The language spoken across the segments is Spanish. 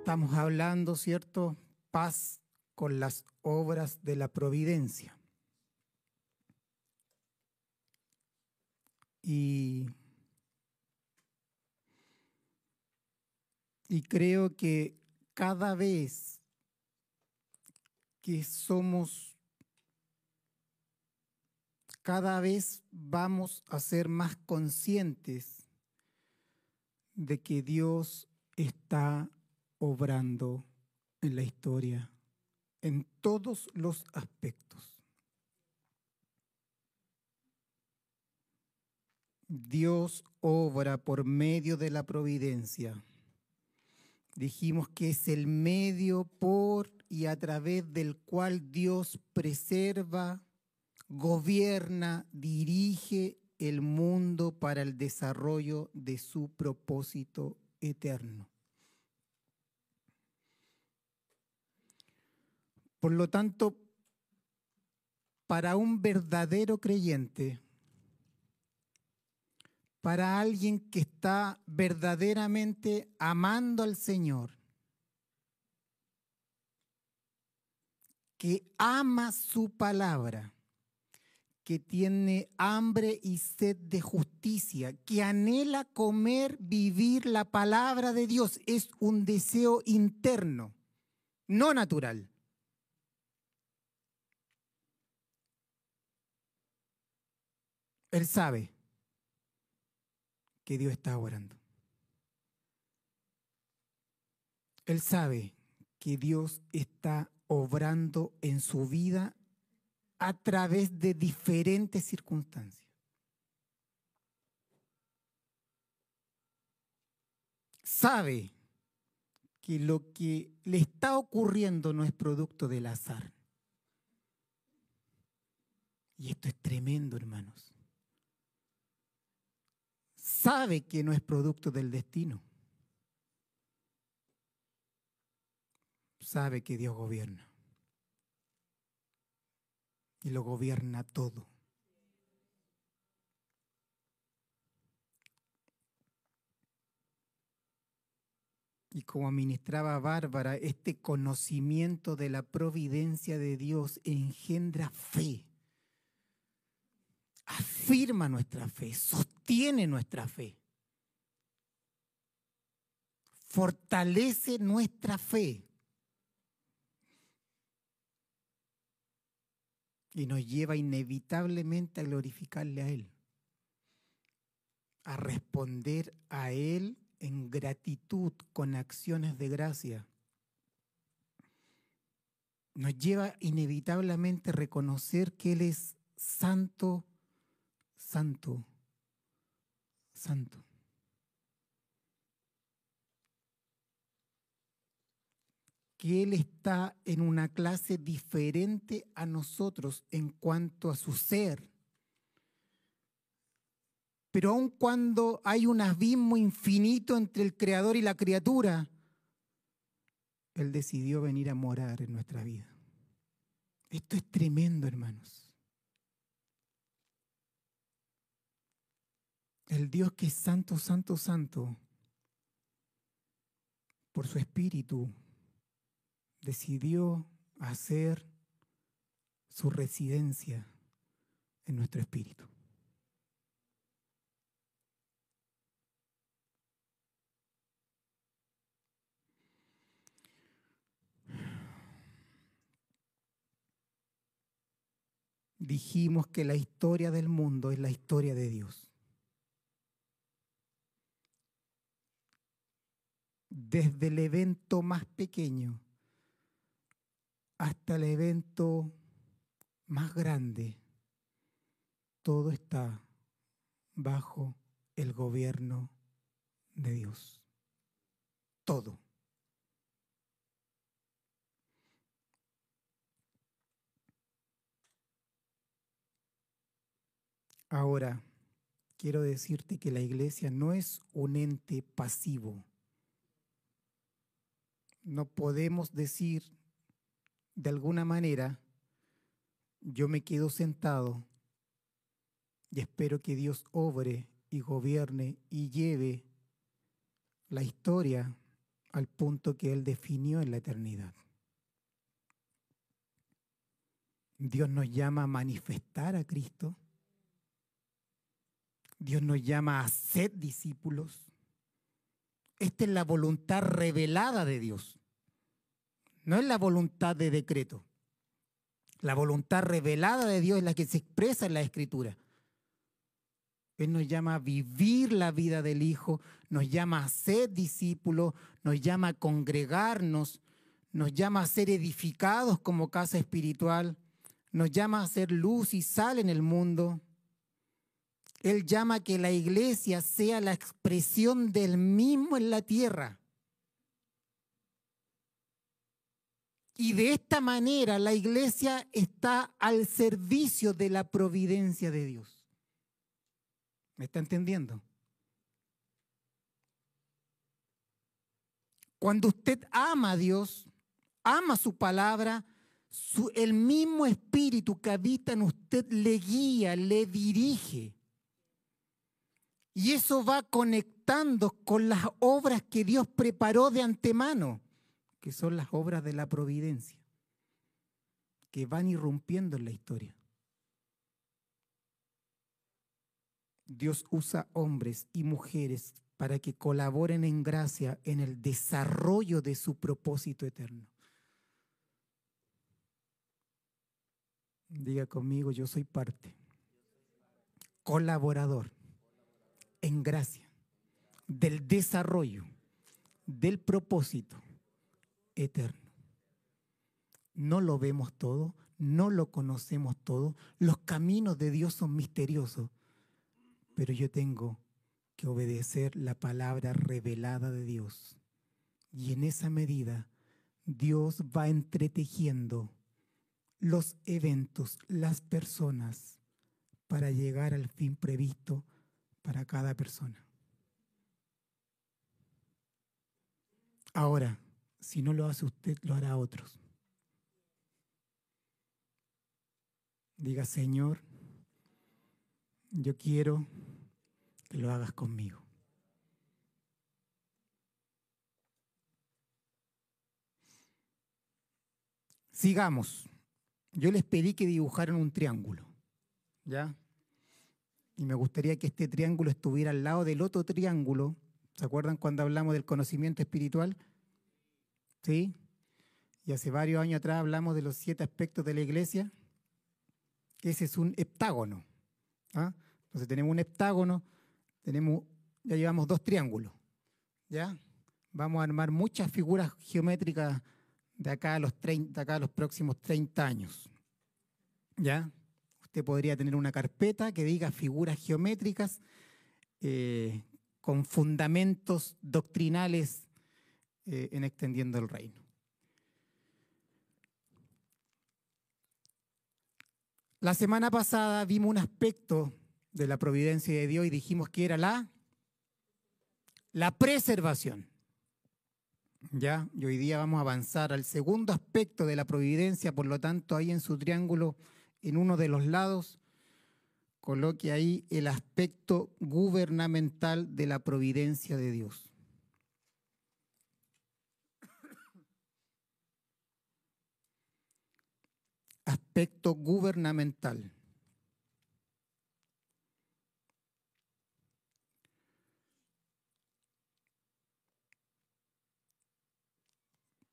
Estamos hablando, ¿cierto? Paz con las obras de la providencia. Y, y creo que cada vez que somos, cada vez vamos a ser más conscientes de que Dios está obrando en la historia en todos los aspectos. Dios obra por medio de la providencia. Dijimos que es el medio por y a través del cual Dios preserva, gobierna, dirige el mundo para el desarrollo de su propósito eterno. Por lo tanto, para un verdadero creyente, para alguien que está verdaderamente amando al Señor, que ama su palabra, que tiene hambre y sed de justicia, que anhela comer, vivir la palabra de Dios, es un deseo interno, no natural. Él sabe que Dios está orando. Él sabe que Dios está obrando en su vida a través de diferentes circunstancias. Sabe que lo que le está ocurriendo no es producto del azar. Y esto es tremendo, hermanos sabe que no es producto del destino. Sabe que Dios gobierna. Y lo gobierna todo. Y como ministraba Bárbara, este conocimiento de la providencia de Dios engendra fe afirma nuestra fe, sostiene nuestra fe, fortalece nuestra fe y nos lleva inevitablemente a glorificarle a Él, a responder a Él en gratitud con acciones de gracia. Nos lleva inevitablemente a reconocer que Él es santo, santo, santo. que Él está en una clase diferente a nosotros en cuanto a su ser. Pero aun cuando hay un abismo infinito entre el Creador y la criatura, Él decidió venir a morar en nuestra vida. Esto es tremendo, hermanos. El Dios que es santo, santo, santo, por su espíritu, decidió hacer su residencia en nuestro espíritu. Dijimos que la historia del mundo es la historia de Dios. Desde el evento más pequeño hasta el evento más grande, todo está bajo el gobierno de Dios. Todo. Ahora, quiero decirte que la iglesia no es un ente pasivo no podemos decir de alguna manera, yo me quedo sentado y espero que Dios obre y gobierne y lleve la historia al punto que Él definió en la eternidad. Dios nos llama a manifestar a Cristo. Dios nos llama a ser discípulos. Esta es la voluntad revelada de Dios. No es la voluntad de decreto. La voluntad revelada de Dios es la que se expresa en la Escritura. Él nos llama a vivir la vida del Hijo, nos llama a ser discípulos, nos llama a congregarnos, nos llama a ser edificados como casa espiritual, nos llama a ser luz y sal en el mundo. Él llama que la iglesia sea la expresión del mismo en la tierra. Y de esta manera la iglesia está al servicio de la providencia de Dios. ¿Me está entendiendo? Cuando usted ama a Dios, ama su palabra, el mismo espíritu que habita en usted le guía, le dirige. Y eso va conectando con las obras que Dios preparó de antemano, que son las obras de la providencia, que van irrumpiendo en la historia. Dios usa hombres y mujeres para que colaboren en gracia en el desarrollo de su propósito eterno. Diga conmigo, yo soy parte, colaborador en gracia del desarrollo del propósito eterno. No lo vemos todo, no lo conocemos todo, los caminos de Dios son misteriosos, pero yo tengo que obedecer la palabra revelada de Dios. Y en esa medida Dios va entretejiendo los eventos, las personas, para llegar al fin previsto para cada persona. Ahora, si no lo hace usted, lo hará otros. Diga, Señor, yo quiero que lo hagas conmigo. Sigamos. Yo les pedí que dibujaran un triángulo. ¿Ya? Y me gustaría que este triángulo estuviera al lado del otro triángulo. ¿Se acuerdan cuando hablamos del conocimiento espiritual? ¿Sí? Y hace varios años atrás hablamos de los siete aspectos de la iglesia. Ese es un heptágono. ¿ah? Entonces tenemos un heptágono, tenemos, ya llevamos dos triángulos. ¿Ya? Vamos a armar muchas figuras geométricas de acá a los, 30, acá a los próximos 30 años. ¿Ya? Usted podría tener una carpeta que diga figuras geométricas eh, con fundamentos doctrinales eh, en extendiendo el reino. La semana pasada vimos un aspecto de la providencia de Dios y dijimos que era la, la preservación. Ya, y hoy día vamos a avanzar al segundo aspecto de la providencia, por lo tanto, ahí en su triángulo en uno de los lados, coloque ahí el aspecto gubernamental de la providencia de Dios. Aspecto gubernamental.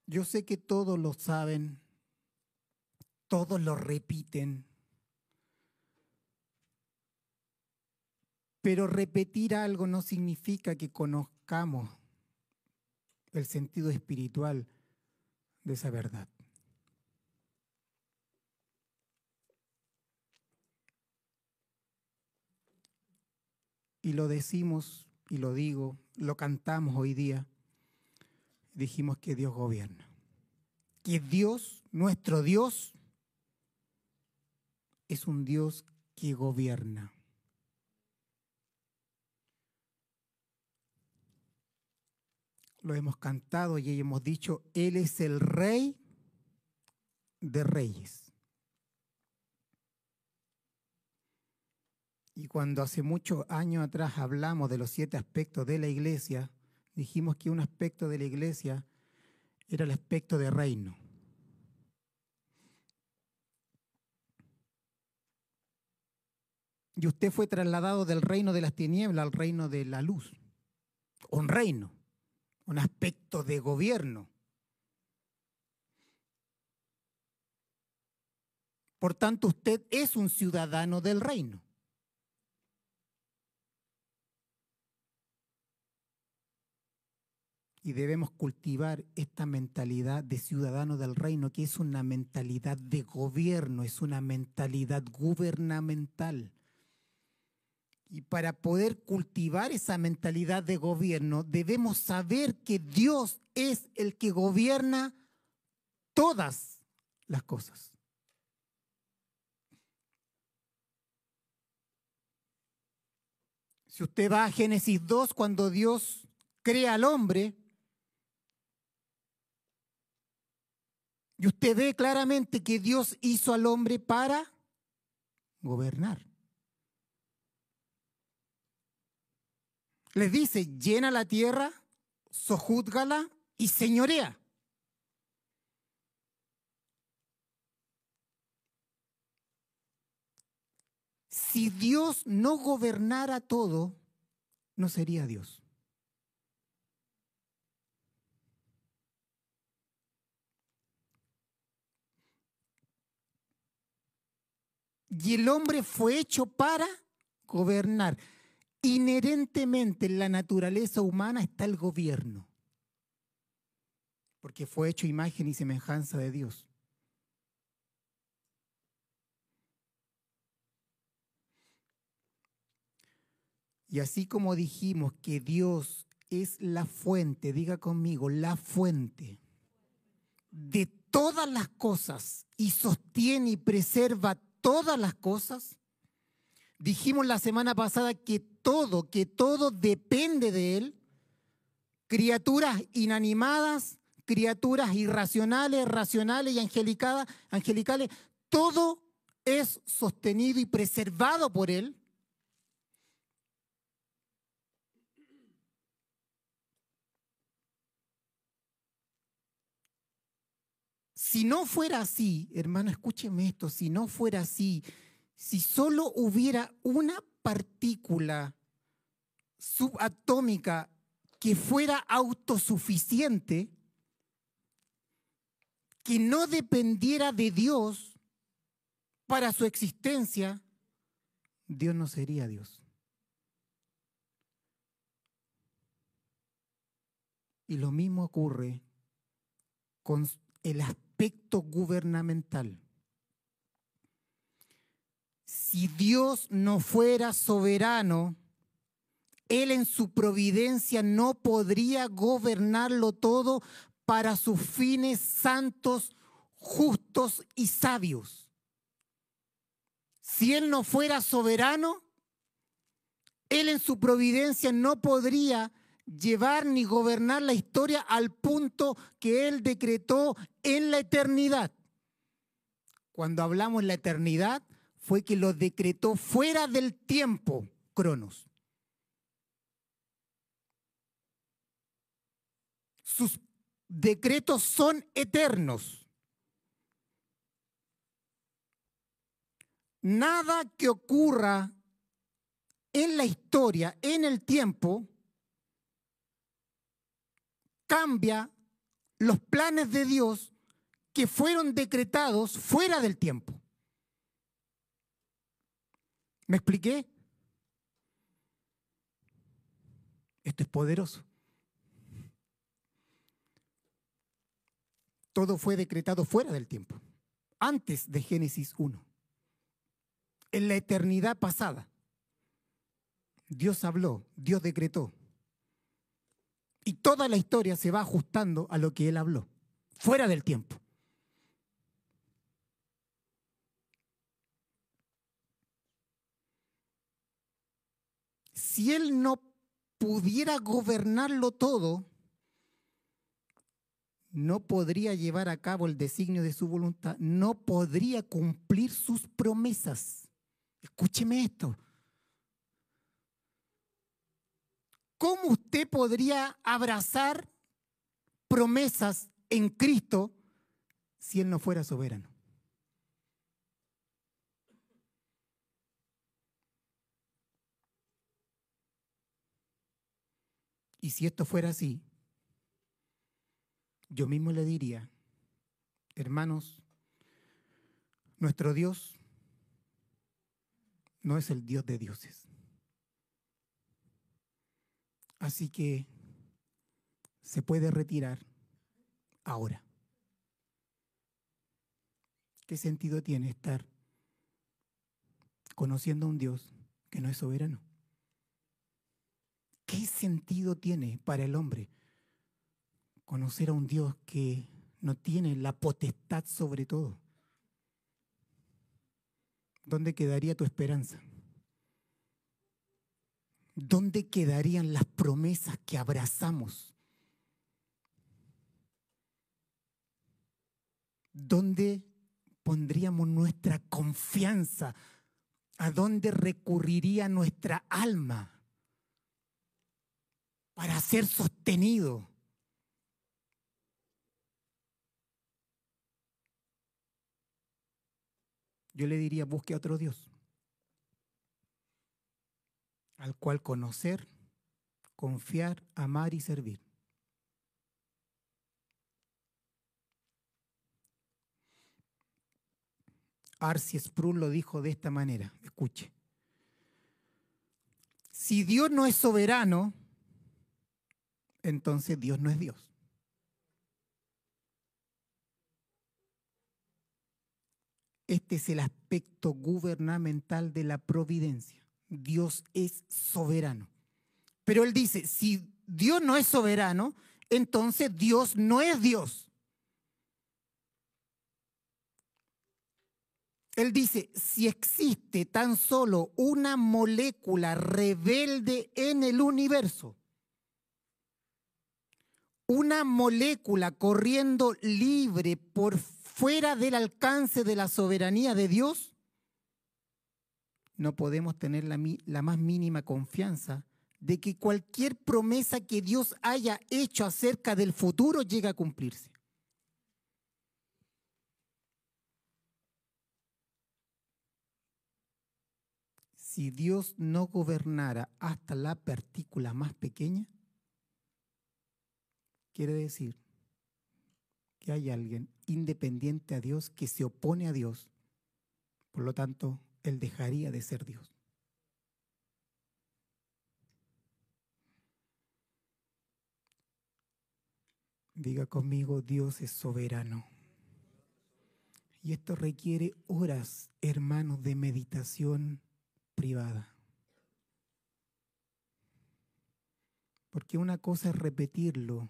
Yo sé que todos lo saben, todos lo repiten. Pero repetir algo no significa que conozcamos el sentido espiritual de esa verdad. Y lo decimos y lo digo, lo cantamos hoy día. Dijimos que Dios gobierna. Que Dios, nuestro Dios, es un Dios que gobierna. Lo hemos cantado y hemos dicho, Él es el rey de reyes. Y cuando hace muchos años atrás hablamos de los siete aspectos de la iglesia, dijimos que un aspecto de la iglesia era el aspecto de reino. Y usted fue trasladado del reino de las tinieblas al reino de la luz. Un reino, un aspecto de gobierno. Por tanto, usted es un ciudadano del reino. Y debemos cultivar esta mentalidad de ciudadano del reino, que es una mentalidad de gobierno, es una mentalidad gubernamental. Y para poder cultivar esa mentalidad de gobierno, debemos saber que Dios es el que gobierna todas las cosas. Si usted va a Génesis 2, cuando Dios crea al hombre, y usted ve claramente que Dios hizo al hombre para gobernar. Les dice, llena la tierra, sojúzgala y señorea. Si Dios no gobernara todo, no sería Dios. Y el hombre fue hecho para gobernar inherentemente en la naturaleza humana está el gobierno, porque fue hecho imagen y semejanza de Dios. Y así como dijimos que Dios es la fuente, diga conmigo, la fuente de todas las cosas y sostiene y preserva todas las cosas, Dijimos la semana pasada que todo, que todo depende de Él. Criaturas inanimadas, criaturas irracionales, racionales y angelicales, angelicales, todo es sostenido y preservado por Él. Si no fuera así, hermano, escúcheme esto, si no fuera así, si solo hubiera una partícula subatómica que fuera autosuficiente, que no dependiera de Dios para su existencia, Dios no sería Dios. Y lo mismo ocurre con el aspecto gubernamental. Si Dios no fuera soberano, Él en su providencia no podría gobernarlo todo para sus fines santos, justos y sabios. Si Él no fuera soberano, Él en su providencia no podría llevar ni gobernar la historia al punto que Él decretó en la eternidad. Cuando hablamos la eternidad, fue que lo decretó fuera del tiempo, Cronos. Sus decretos son eternos. Nada que ocurra en la historia, en el tiempo, cambia los planes de Dios que fueron decretados fuera del tiempo. ¿Me expliqué? Esto es poderoso. Todo fue decretado fuera del tiempo, antes de Génesis 1. En la eternidad pasada, Dios habló, Dios decretó. Y toda la historia se va ajustando a lo que Él habló, fuera del tiempo. Si él no pudiera gobernarlo todo, no podría llevar a cabo el designio de su voluntad, no podría cumplir sus promesas. Escúcheme esto. ¿cómo usted podría abrazar promesas en Cristo si Él no fuera soberano? Y si esto fuera así, yo mismo le diría, hermanos, nuestro Dios no es el Dios de dioses. Así que se puede retirar ahora. ¿Qué sentido tiene estar conociendo a un Dios que no es soberano? ¿Qué sentido tiene para el hombre conocer a un Dios que no tiene la potestad sobre todo? ¿Dónde quedaría tu esperanza? ¿Dónde quedarían las promesas que abrazamos? ¿Dónde pondríamos nuestra confianza? ¿A dónde recurriría nuestra alma para ser sostenido? Yo le diría, busque a otro Dios al cual conocer, confiar, amar y servir. Arci Sproul lo dijo de esta manera, escuche. Si Dios no es soberano, entonces Dios no es Dios. Este es el aspecto gubernamental de la providencia. Dios es soberano. Pero él dice, si Dios no es soberano, entonces Dios no es Dios. Él dice, si existe tan solo una molécula rebelde en el universo, una molécula corriendo libre por fuera del alcance de la soberanía de Dios, no podemos tener la, la, más mínima confianza de que cualquier promesa que Dios haya hecho acerca del futuro llegue a cumplirse. Si Dios no gobernara hasta la partícula más pequeña, quiere decir que hay alguien independiente a Dios que se opone a Dios. Por lo tanto, él dejaría de ser Dios. Diga conmigo, Dios es soberano. Y esto requiere horas, hermanos, de meditación privada. Porque una cosa es repetirlo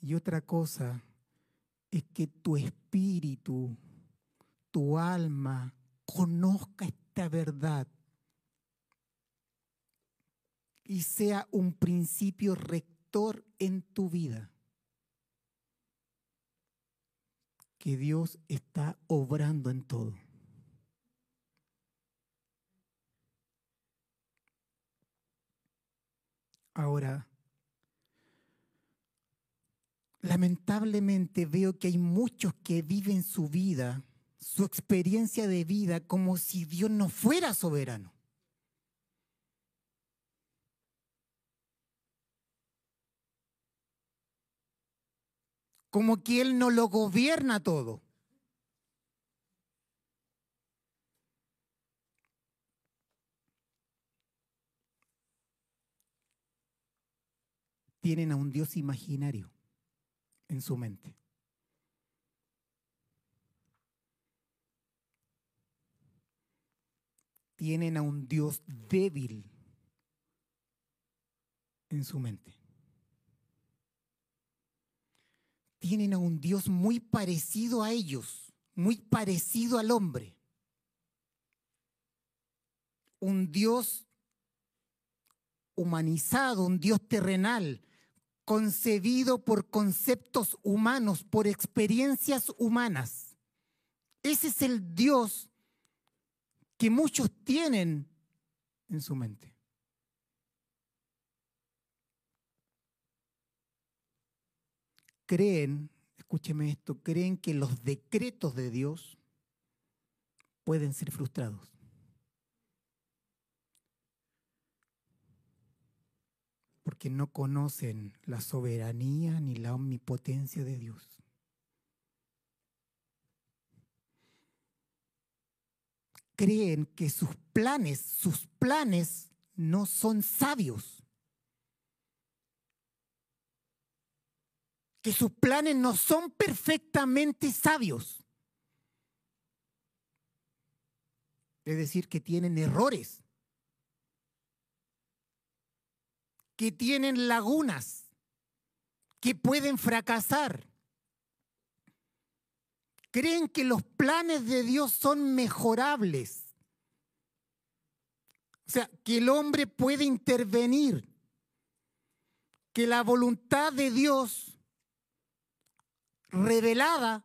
y otra cosa es que tu espíritu, tu alma, conozca esta verdad y sea un principio rector en tu vida. Que Dios está obrando en todo. Ahora, lamentablemente veo que hay muchos que viven su vida su experiencia de vida como si Dios no fuera soberano. Como que Él no lo gobierna todo. Tienen a un Dios imaginario en su mente. tienen a un Dios débil en su mente. Tienen a un Dios muy parecido a ellos, muy parecido al hombre. Un Dios humanizado, un Dios terrenal, concebido por conceptos humanos, por experiencias humanas. Ese es el Dios que muchos tienen en su mente. Creen, escúcheme esto, creen que los decretos de Dios pueden ser frustrados. Porque no conocen la soberanía ni la omnipotencia de Dios. Creen que sus planes, sus planes no son sabios. Que sus planes no son perfectamente sabios. Es decir, que tienen errores, que tienen lagunas, que pueden fracasar. Creen que los planes de Dios son mejorables. O sea, que el hombre puede intervenir, que la voluntad de Dios revelada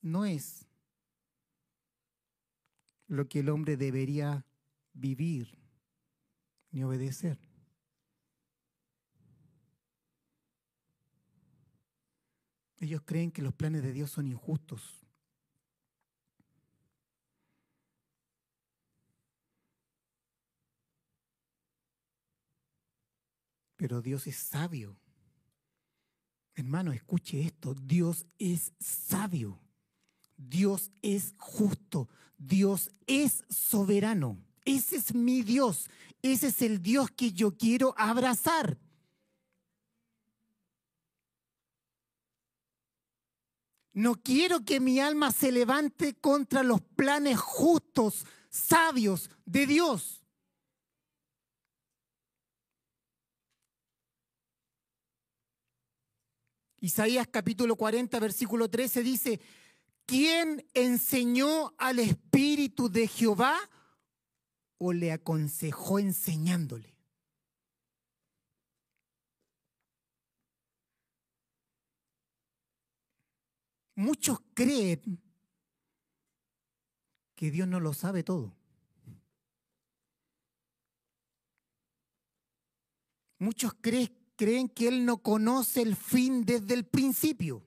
no es lo que el hombre debería vivir ni obedecer. Ellos creen que los planes de Dios son injustos. Pero Dios es sabio. Hermano, escuche esto. Dios es sabio. Dios es justo, Dios es soberano. Ese es mi Dios, ese es el Dios que yo quiero abrazar. No quiero que mi alma se levante contra los planes justos, sabios de Dios. Isaías capítulo 40, versículo 13 dice, ¿Quién enseñó al Espíritu de Jehová o le aconsejó enseñándole? Muchos creen que Dios no lo sabe todo. Muchos creen, que Él no conoce el fin desde el principio.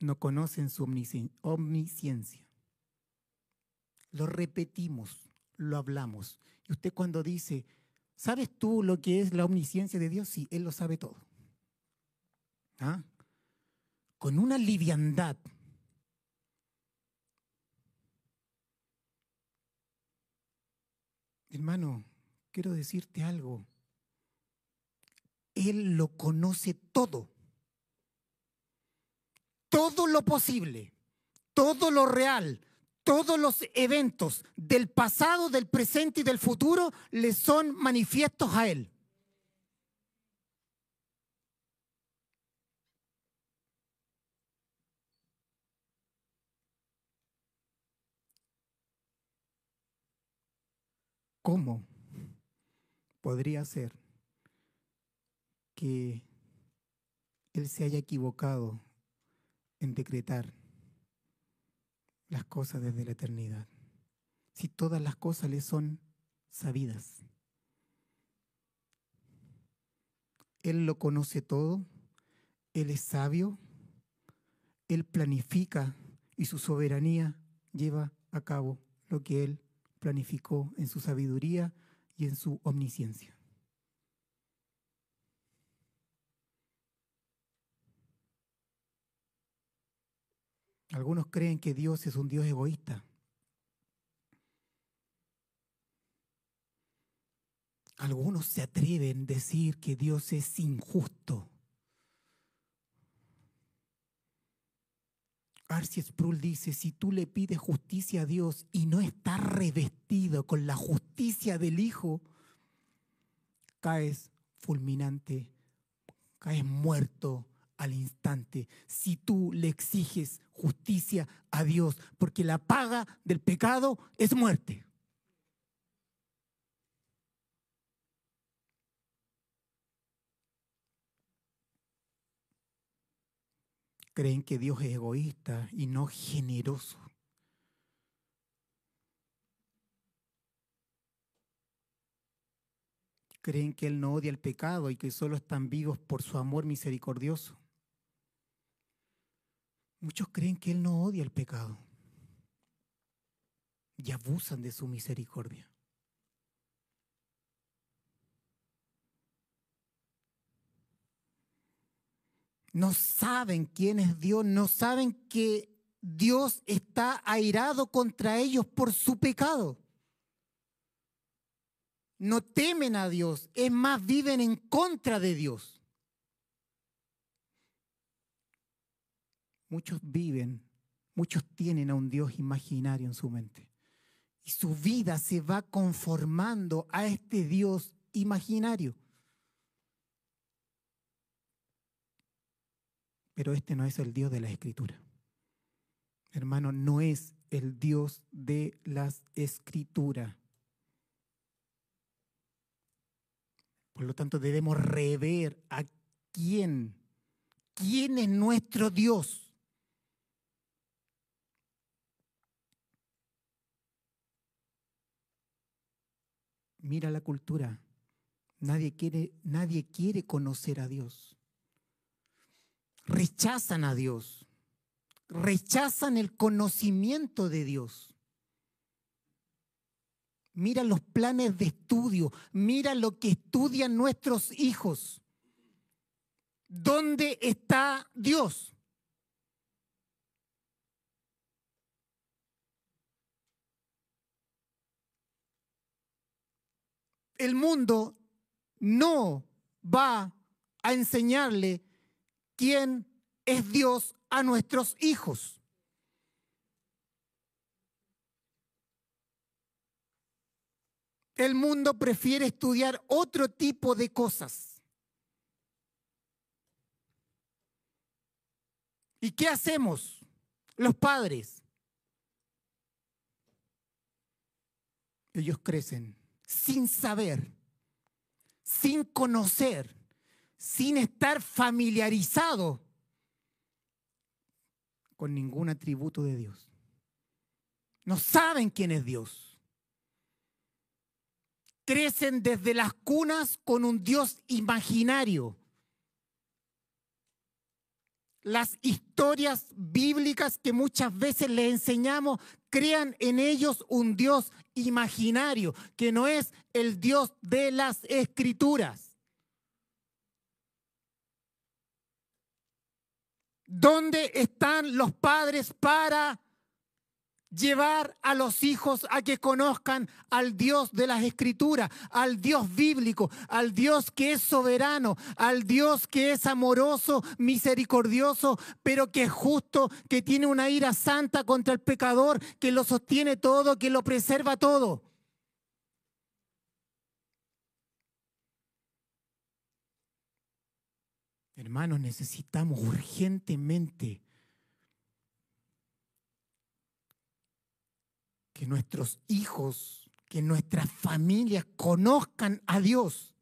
no conocen su omnisciencia. Lo repetimos, lo hablamos. Y usted cuando dice, ¿sabes tú lo que es la omnisciencia de Dios? Sí, Él lo sabe todo. ¿Ah? Con una liviandad. Hermano, quiero decirte algo. Él lo conoce todo todo lo posible, todo lo real, todos los eventos del pasado, del presente y del futuro le son manifiestos a Él. ¿Cómo podría ser que Él se haya equivocado en decretar las cosas desde la eternidad. Si todas las cosas le son sabidas. Él lo conoce todo, Él es sabio, Él planifica y su soberanía lleva a cabo lo que Él planificó en su sabiduría y en su omnisciencia. Algunos creen que Dios es un Dios egoísta. Algunos se atreven a decir que Dios es injusto. Arceus Sproul dice, si tú le pides justicia a Dios y no está revestido con la justicia del Hijo, caes fulminante, caes muerto al instante si tú le exiges justicia a Dios, porque la paga del pecado es muerte. Creen que Dios es egoísta y no generoso. creen que Él no odia el pecado y que solo están vivos por su amor misericordioso. Muchos creen que Él no odia el pecado y abusan de su misericordia. No saben quién es Dios, no saben que Dios está airado contra ellos por su pecado. No temen a Dios, es más, viven en contra de Dios. Muchos viven, muchos tienen a un Dios imaginario en su mente. Y su vida se va conformando a este Dios imaginario. Pero este no es el Dios de la Escritura. Hermano, no es el Dios de las Escrituras. Por lo tanto, debemos rever a quién, quién es nuestro Dios. Mira la cultura. Nadie quiere, nadie quiere conocer a Dios. Rechazan a Dios. Rechazan el conocimiento de Dios. Mira los planes de estudio, mira lo que estudian nuestros hijos. ¿Dónde está Dios? El mundo no va a enseñarle quién es Dios a nuestros hijos. El mundo prefiere estudiar otro tipo de cosas. ¿Y qué hacemos los padres? Ellos crecen sin saber, sin conocer, sin estar familiarizado con ningún atributo de Dios. No saben quién es Dios crecen desde las cunas con un Dios imaginario. Las historias bíblicas que muchas veces les enseñamos crean en ellos un Dios imaginario, que no es el Dios de las escrituras. ¿Dónde están los padres para llevar a los hijos a que conozcan al Dios de las Escrituras, al Dios bíblico, al Dios que es soberano, al Dios que es amoroso, misericordioso, pero que es justo, que tiene una ira santa contra el pecador, que lo sostiene todo, que lo preserva todo. Hermanos, necesitamos urgentemente que nuestros hijos, que nuestras familias conozcan a Dios.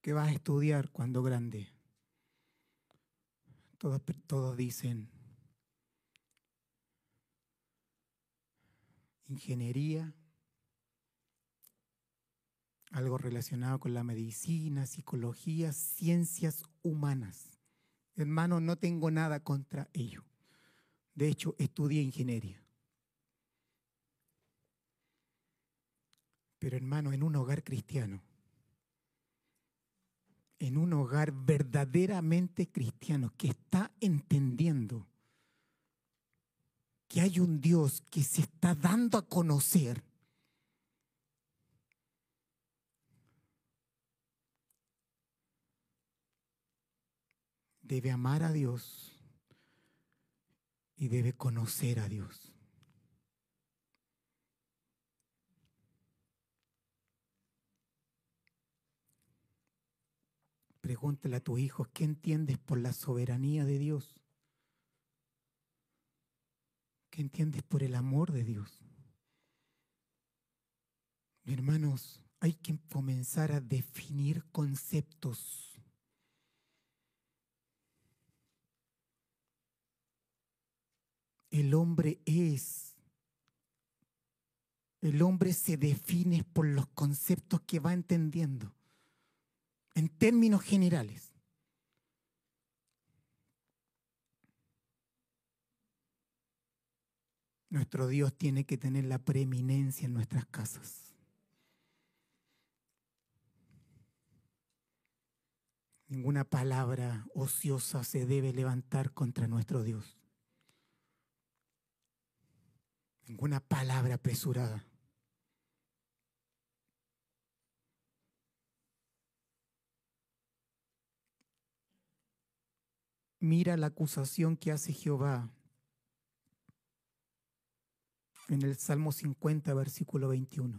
¿Qué vas a estudiar cuando grande? Todos, todos dicen ingeniería, algo relacionado con la medicina, psicología, ciencias humanas. Hermano, no tengo nada contra ello. De hecho, estudié ingeniería. Pero hermano, en un hogar cristiano, en un hogar verdaderamente cristiano que está entendiendo que hay un Dios que se está dando a conocer debe amar a Dios y debe conocer a Dios. Pregúntale a tus hijos, ¿qué entiendes por la soberanía de Dios? ¿Qué entiendes por el amor de Dios? Hermanos, hay que comenzar a definir conceptos. El hombre es, el hombre se define por los conceptos que va entendiendo, en términos generales. Nuestro Dios tiene que tener la preeminencia en nuestras casas. Ninguna palabra ociosa se debe levantar contra nuestro Dios. Ninguna palabra apresurada. Mira la acusación que hace Jehová en el Salmo 50, versículo 21.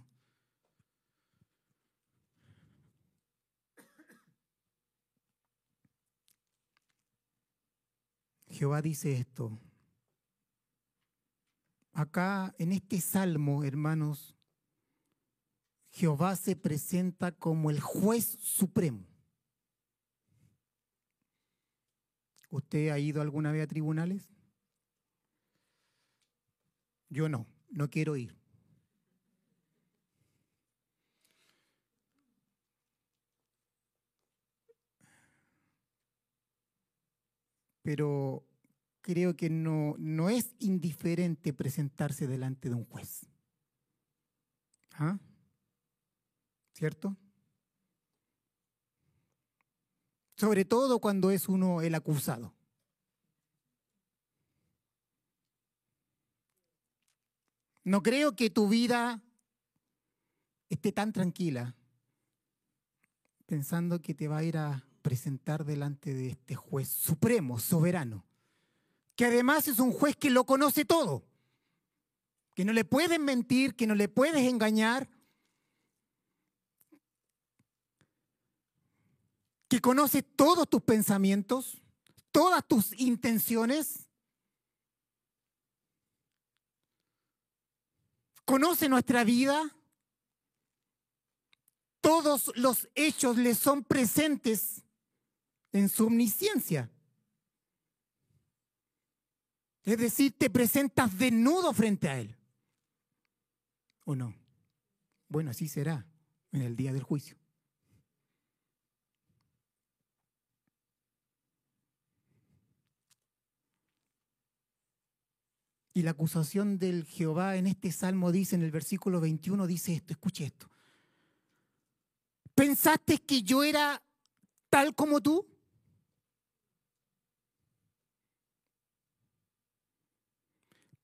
Jehová dice esto. Acá en este salmo, hermanos, Jehová se presenta como el juez supremo. ¿Usted ha ido alguna vez a tribunales? Yo no, no quiero ir. pero creo que no, no es indiferente presentarse delante de un juez. ¿Ah? ¿Cierto? Sobre todo cuando es uno el acusado. No creo que tu vida esté tan tranquila pensando que te va a ir a presentar delante de este juez supremo, soberano, que además es un juez que lo conoce todo, que no le puedes mentir, que no le puedes engañar, que conoce todos tus pensamientos, todas tus intenciones, conoce nuestra vida, todos los hechos le son presentes en su omnisciencia. Es decir, te presentas desnudo frente a Él. ¿O no? Bueno, así será en el día del juicio. Y la acusación del Jehová en este salmo dice, en el versículo 21, dice esto, escuche esto. ¿Pensaste que yo era tal como tú?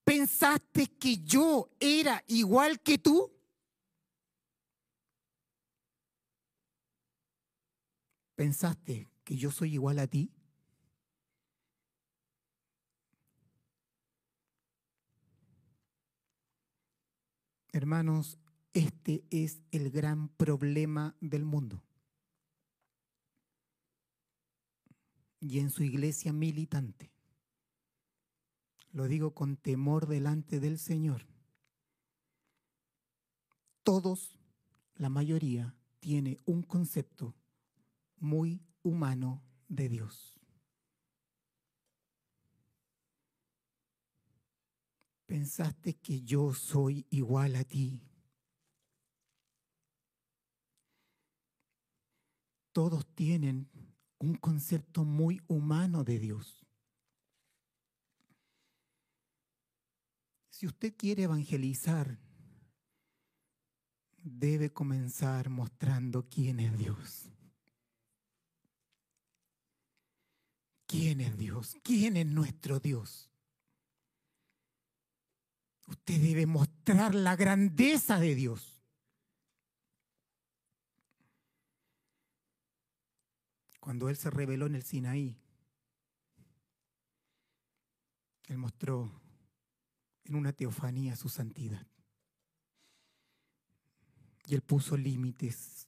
¿Pensaste que yo era igual que tú? ¿Pensaste que yo soy igual a ti? Hermanos, este es el gran problema del mundo. Y en su iglesia militante lo digo con temor delante del Señor, todos, la mayoría, tiene un concepto muy humano de Dios. ¿Pensaste que yo soy igual a ti? Todos tienen un concepto muy humano de Dios. Si usted quiere evangelizar, debe comenzar mostrando quién es Dios. ¿Quién es Dios? ¿Quién es nuestro Dios? Usted debe mostrar la grandeza de Dios. Cuando Él se reveló en el Sinaí, Él mostró en una teofanía su santidad. Y él puso límites,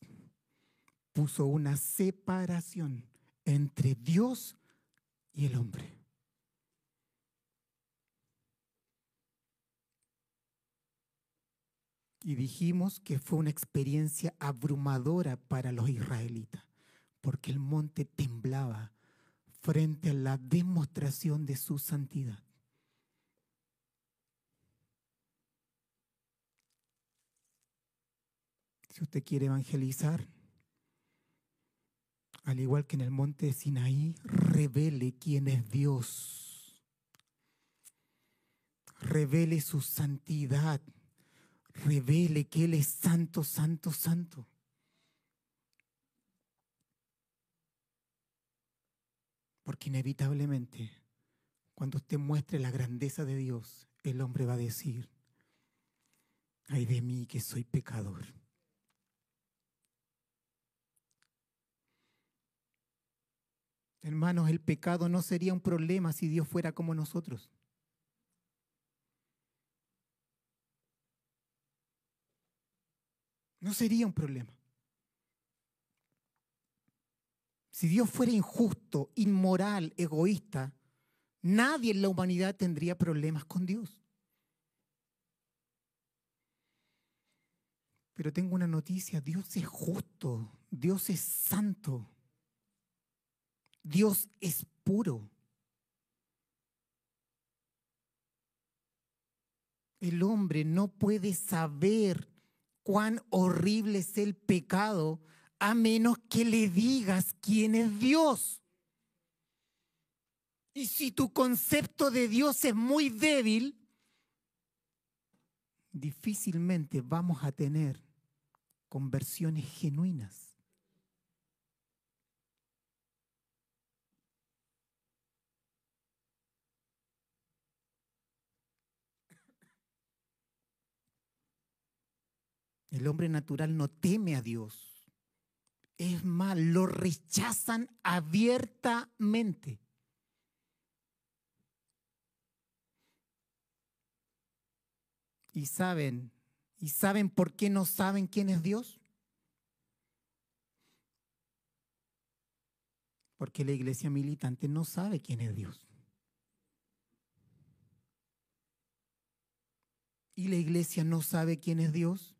puso una separación entre Dios y el hombre. Y dijimos que fue una experiencia abrumadora para los israelitas, porque el monte temblaba frente a la demostración de su santidad. Usted quiere evangelizar, al igual que en el monte de Sinaí, revele quién es Dios. Revele su santidad. Revele que Él es santo, santo, santo. Porque inevitablemente, cuando usted muestre la grandeza de Dios, el hombre va a decir, ay de mí que soy pecador. Hermanos, el pecado no sería un problema si Dios fuera como nosotros. No sería un problema. Si Dios fuera injusto, inmoral, egoísta, nadie en la humanidad tendría problemas con Dios. Pero tengo una noticia, Dios es justo, Dios es santo. Dios es puro. El hombre no puede saber cuán horrible es el pecado a menos que le digas quién es Dios. Y si tu concepto de Dios es muy débil, difícilmente vamos a tener conversiones genuinas. El hombre natural no teme a Dios. Es más, lo rechazan abiertamente. Y saben, ¿y saben por qué no saben quién es Dios? Porque la iglesia militante no sabe quién es Dios. Y la iglesia no sabe quién es Dios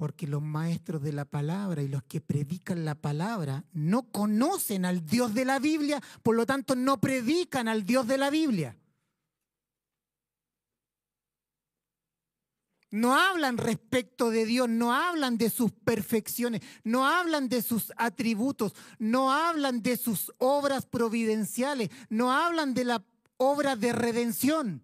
porque los maestros de la palabra y los que predican la palabra no conocen al Dios de la Biblia, por lo tanto no predican al Dios de la Biblia. No hablan respecto de Dios, no hablan de sus perfecciones, no hablan de sus atributos, no hablan de sus obras providenciales, no hablan de la obra de redención.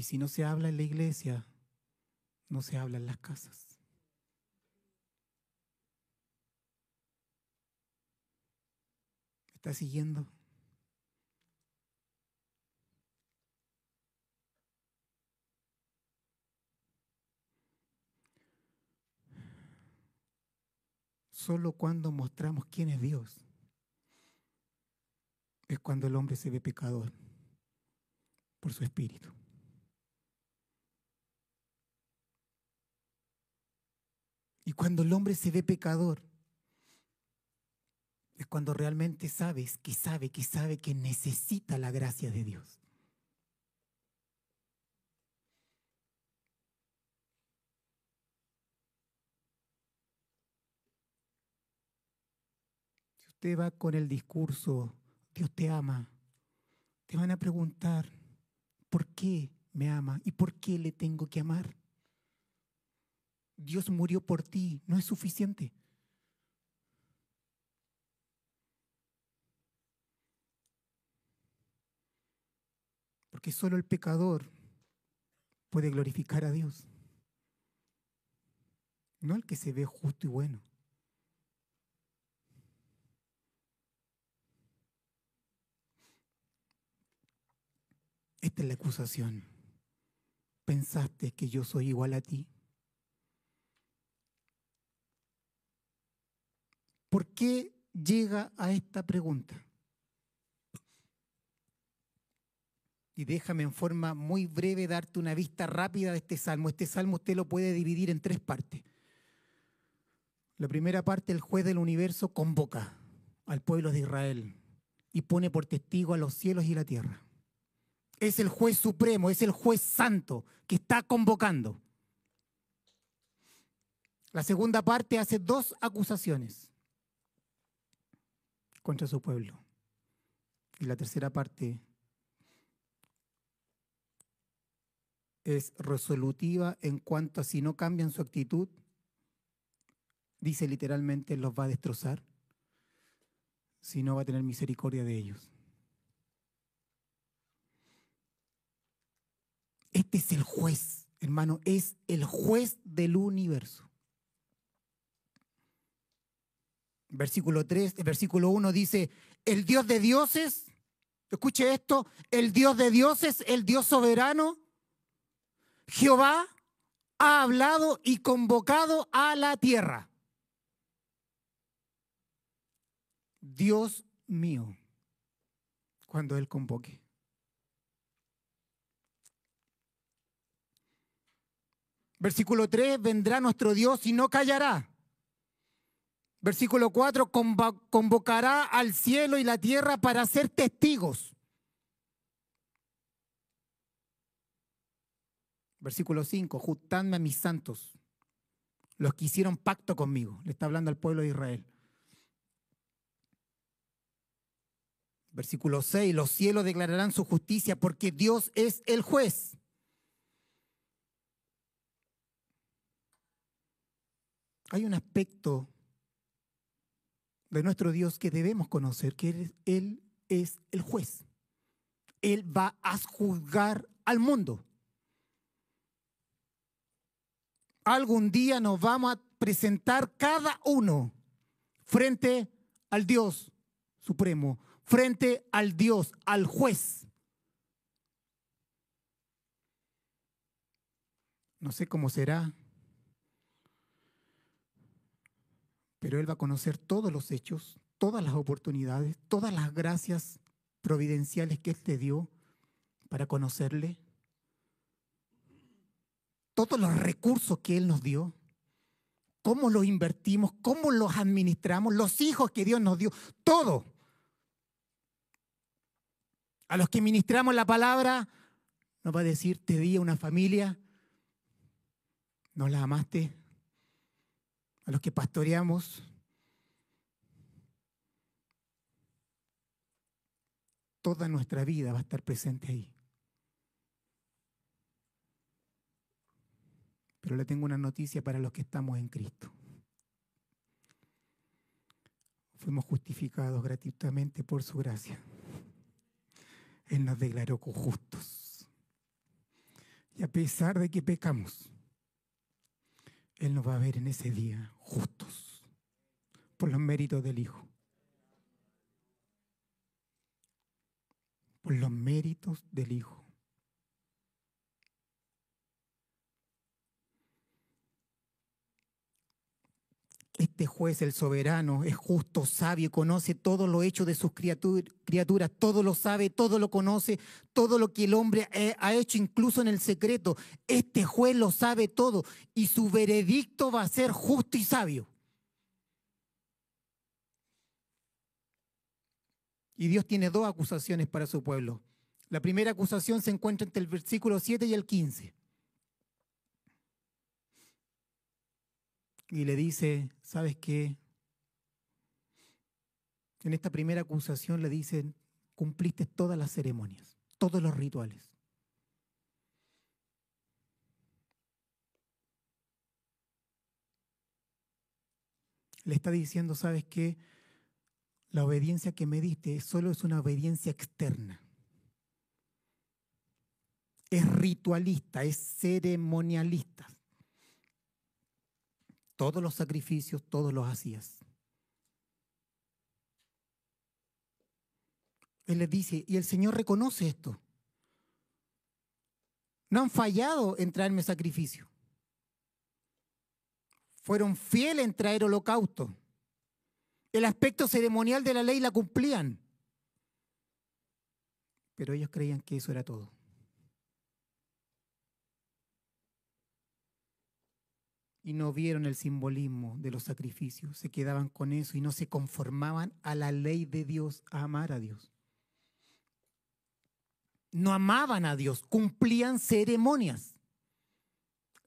Y si no se habla en la iglesia, no se habla en las casas. ¿Me está siguiendo? Solo cuando mostramos quién es Dios es cuando el hombre se ve pecador por su espíritu. Y cuando el hombre se ve pecador, es cuando realmente sabes que sabe, que sabe que necesita la gracia de Dios. Si usted va con el discurso, Dios te ama, te van a preguntar, ¿por qué me ama y por qué le tengo que amar? Dios murió por ti, no es suficiente. Porque solo el pecador puede glorificar a Dios, no el que se ve justo y bueno. Esta es la acusación. ¿Pensaste que yo soy igual a ti? ¿Por qué llega a esta pregunta? Y déjame en forma muy breve darte una vista rápida de este salmo. Este salmo usted lo puede dividir en tres partes. La primera parte, el juez del universo convoca al pueblo de Israel. y pone por testigo a los cielos y la tierra. Es el juez supremo, es el juez santo que está convocando. La segunda parte hace dos acusaciones contra su pueblo. Y la tercera parte es resolutiva en cuanto a si no cambian su actitud, dice literalmente, los va a destrozar, si no va a tener misericordia de ellos. Este es el juez, hermano, es el juez del universo. Versículo 3, el versículo 1 dice, el Dios de dioses, escuche esto, el Dios de dioses, el Dios soberano, Jehová ha hablado y convocado a la tierra. Dios mío, cuando Él convoque. Versículo 3, vendrá nuestro Dios y no callará. Versículo 4, convocará al cielo y la tierra para ser testigos. Versículo 5, juntadme a mis santos, los que hicieron pacto conmigo. Le está hablando al pueblo de Israel. Versículo 6, los cielos declararán su justicia porque Dios es el juez. Hay un aspecto de nuestro Dios que debemos conocer, que Él es el juez. Él va a juzgar al mundo. Algún día nos vamos a presentar cada uno frente al Dios supremo, frente al Dios, al juez. No sé cómo será, pero Él va a conocer todos los hechos, todas las oportunidades, todas las gracias providenciales que Él te dio para conocerle, todos los recursos que Él nos dio, cómo los invertimos, cómo los administramos, los hijos que Dios nos dio, todo. A los que ministramos la palabra, nos va a decir, te di una familia, no la amaste, a los que pastoreamos. Toda nuestra vida va a estar presente ahí. Pero le tengo una noticia para los que estamos en Cristo. Fuimos justificados gratuitamente por su gracia. Él nos declaró justos. Y a pesar de que pecamos, él nos va a ver en ese día justos por los méritos del Hijo. Por los méritos del Hijo. Este juez, el soberano, es justo, sabio, conoce todo lo hecho de sus criaturas, todo lo sabe, todo lo conoce, todo lo que el hombre ha hecho, incluso en el secreto. Este juez lo sabe todo y su veredicto va a ser justo y sabio. Y Dios tiene dos acusaciones para su pueblo. La primera acusación se encuentra entre el versículo 7 y el 15. Y le dice, ¿sabes qué? En esta primera acusación le dicen, cumpliste todas las ceremonias, todos los rituales. Le está diciendo, ¿sabes qué? La obediencia que me diste solo es una obediencia externa. Es ritualista, es ceremonialista todos los sacrificios, todos los hacías. Él les dice, y el Señor reconoce esto. No han fallado en traerme sacrificio. Fueron fieles en traer holocausto. El aspecto ceremonial de la ley la cumplían. Pero ellos creían que eso era todo. Y no vieron el simbolismo de los sacrificios, se quedaban con eso y no se conformaban a la ley de Dios, a amar a Dios. No amaban a Dios, cumplían ceremonias,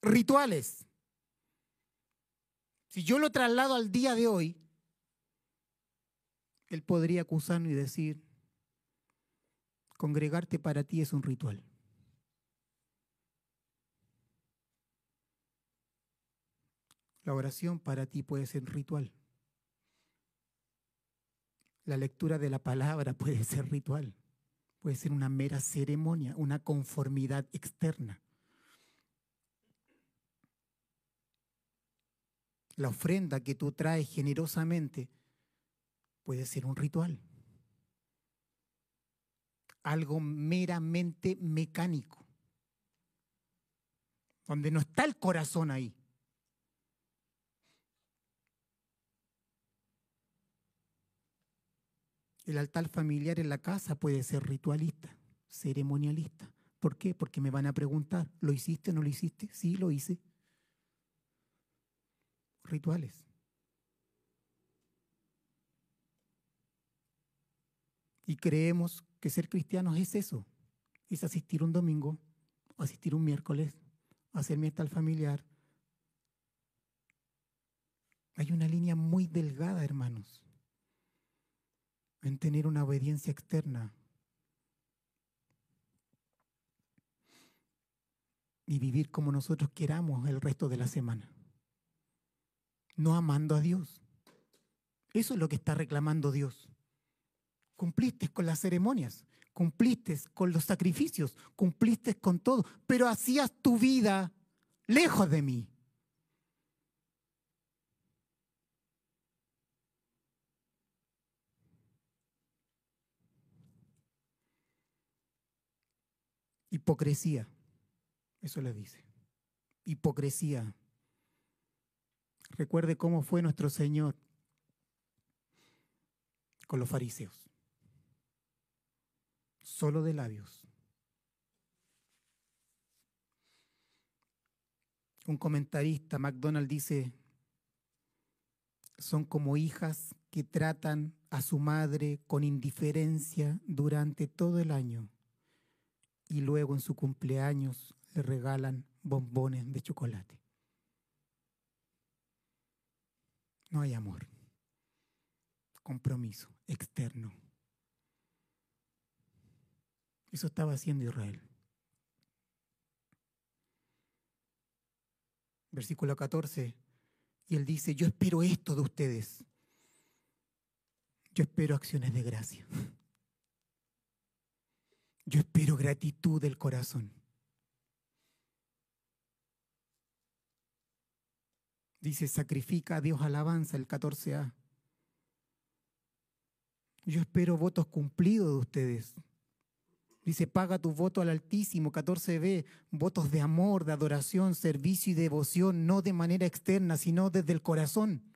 rituales. Si yo lo traslado al día de hoy, él podría acusarnos y decir, congregarte para ti es un ritual. La oración para ti puede ser ritual. La lectura de la palabra puede ser ritual. Puede ser una mera ceremonia, una conformidad externa. La ofrenda que tú traes generosamente puede ser un ritual. Algo meramente mecánico, donde no está el corazón ahí. El altar familiar en la casa puede ser ritualista, ceremonialista. ¿Por qué? Porque me van a preguntar, ¿lo hiciste o no lo hiciste? Sí, lo hice. Rituales. Y creemos que ser cristianos es eso, es asistir un domingo, asistir un miércoles, hacer mi altar familiar. Hay una línea muy delgada, hermanos en tener una obediencia externa y vivir como nosotros queramos el resto de la semana. No amando a Dios. Eso es lo que está reclamando Dios. Cumpliste con las ceremonias, cumpliste con los sacrificios, cumpliste con todo, pero hacías tu vida lejos de mí. Hipocresía. Eso le dice. Hipocresía. Recuerde cómo fue nuestro Señor con los fariseos. Solo de labios. Un comentarista, MacDonald, dice, son como hijas que tratan a su madre con indiferencia durante todo el año y luego en su cumpleaños le regalan bombones de chocolate. No hay amor, compromiso externo. Eso estaba haciendo Israel. Versículo 14. Y él dice, yo espero esto de ustedes. Yo espero acciones de gracia. Yo espero gratitud del corazón. Dice, sacrifica a Dios alabanza, el 14a. Yo espero votos cumplidos de ustedes. Dice, paga tu voto al Altísimo, 14b, votos de amor, de adoración, servicio y devoción, no de manera externa, sino desde el corazón.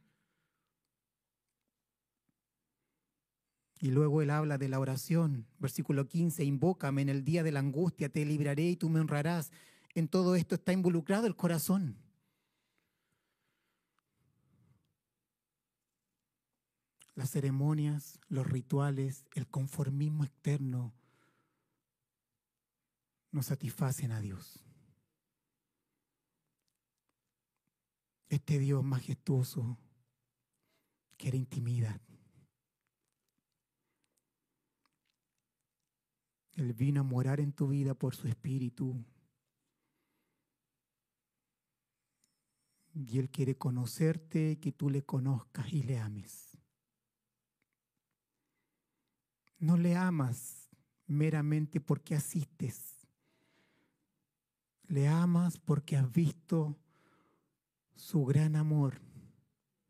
Y luego él habla de la oración, versículo 15, invócame en el día de la angustia, te libraré y tú me honrarás. En todo esto está involucrado el corazón. Las ceremonias, los rituales, el conformismo externo no satisfacen a Dios. Este Dios majestuoso quiere intimidad. Él vino a morar en tu vida por su espíritu. Y Él quiere conocerte, que tú le conozcas y le ames. No le amas meramente porque asistes. Le amas porque has visto su gran amor,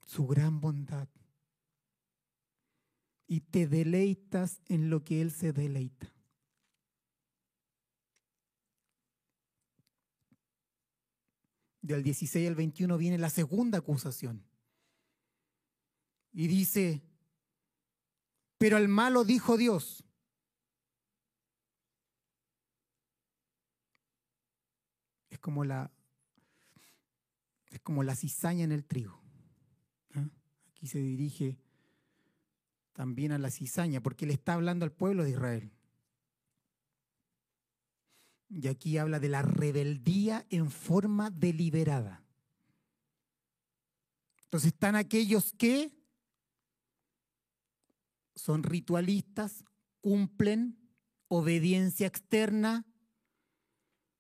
su gran bondad. Y te deleitas en lo que Él se deleita. Del 16 al 21 viene la segunda acusación. Y dice, pero al malo dijo Dios. Es como la, Es como la cizaña en el trigo. ¿ah? Aquí se dirige también a la cizaña, porque él está hablando al pueblo de Israel. Y aquí habla de la rebeldía en forma deliberada. Entonces están aquellos que son ritualistas, cumplen obediencia externa,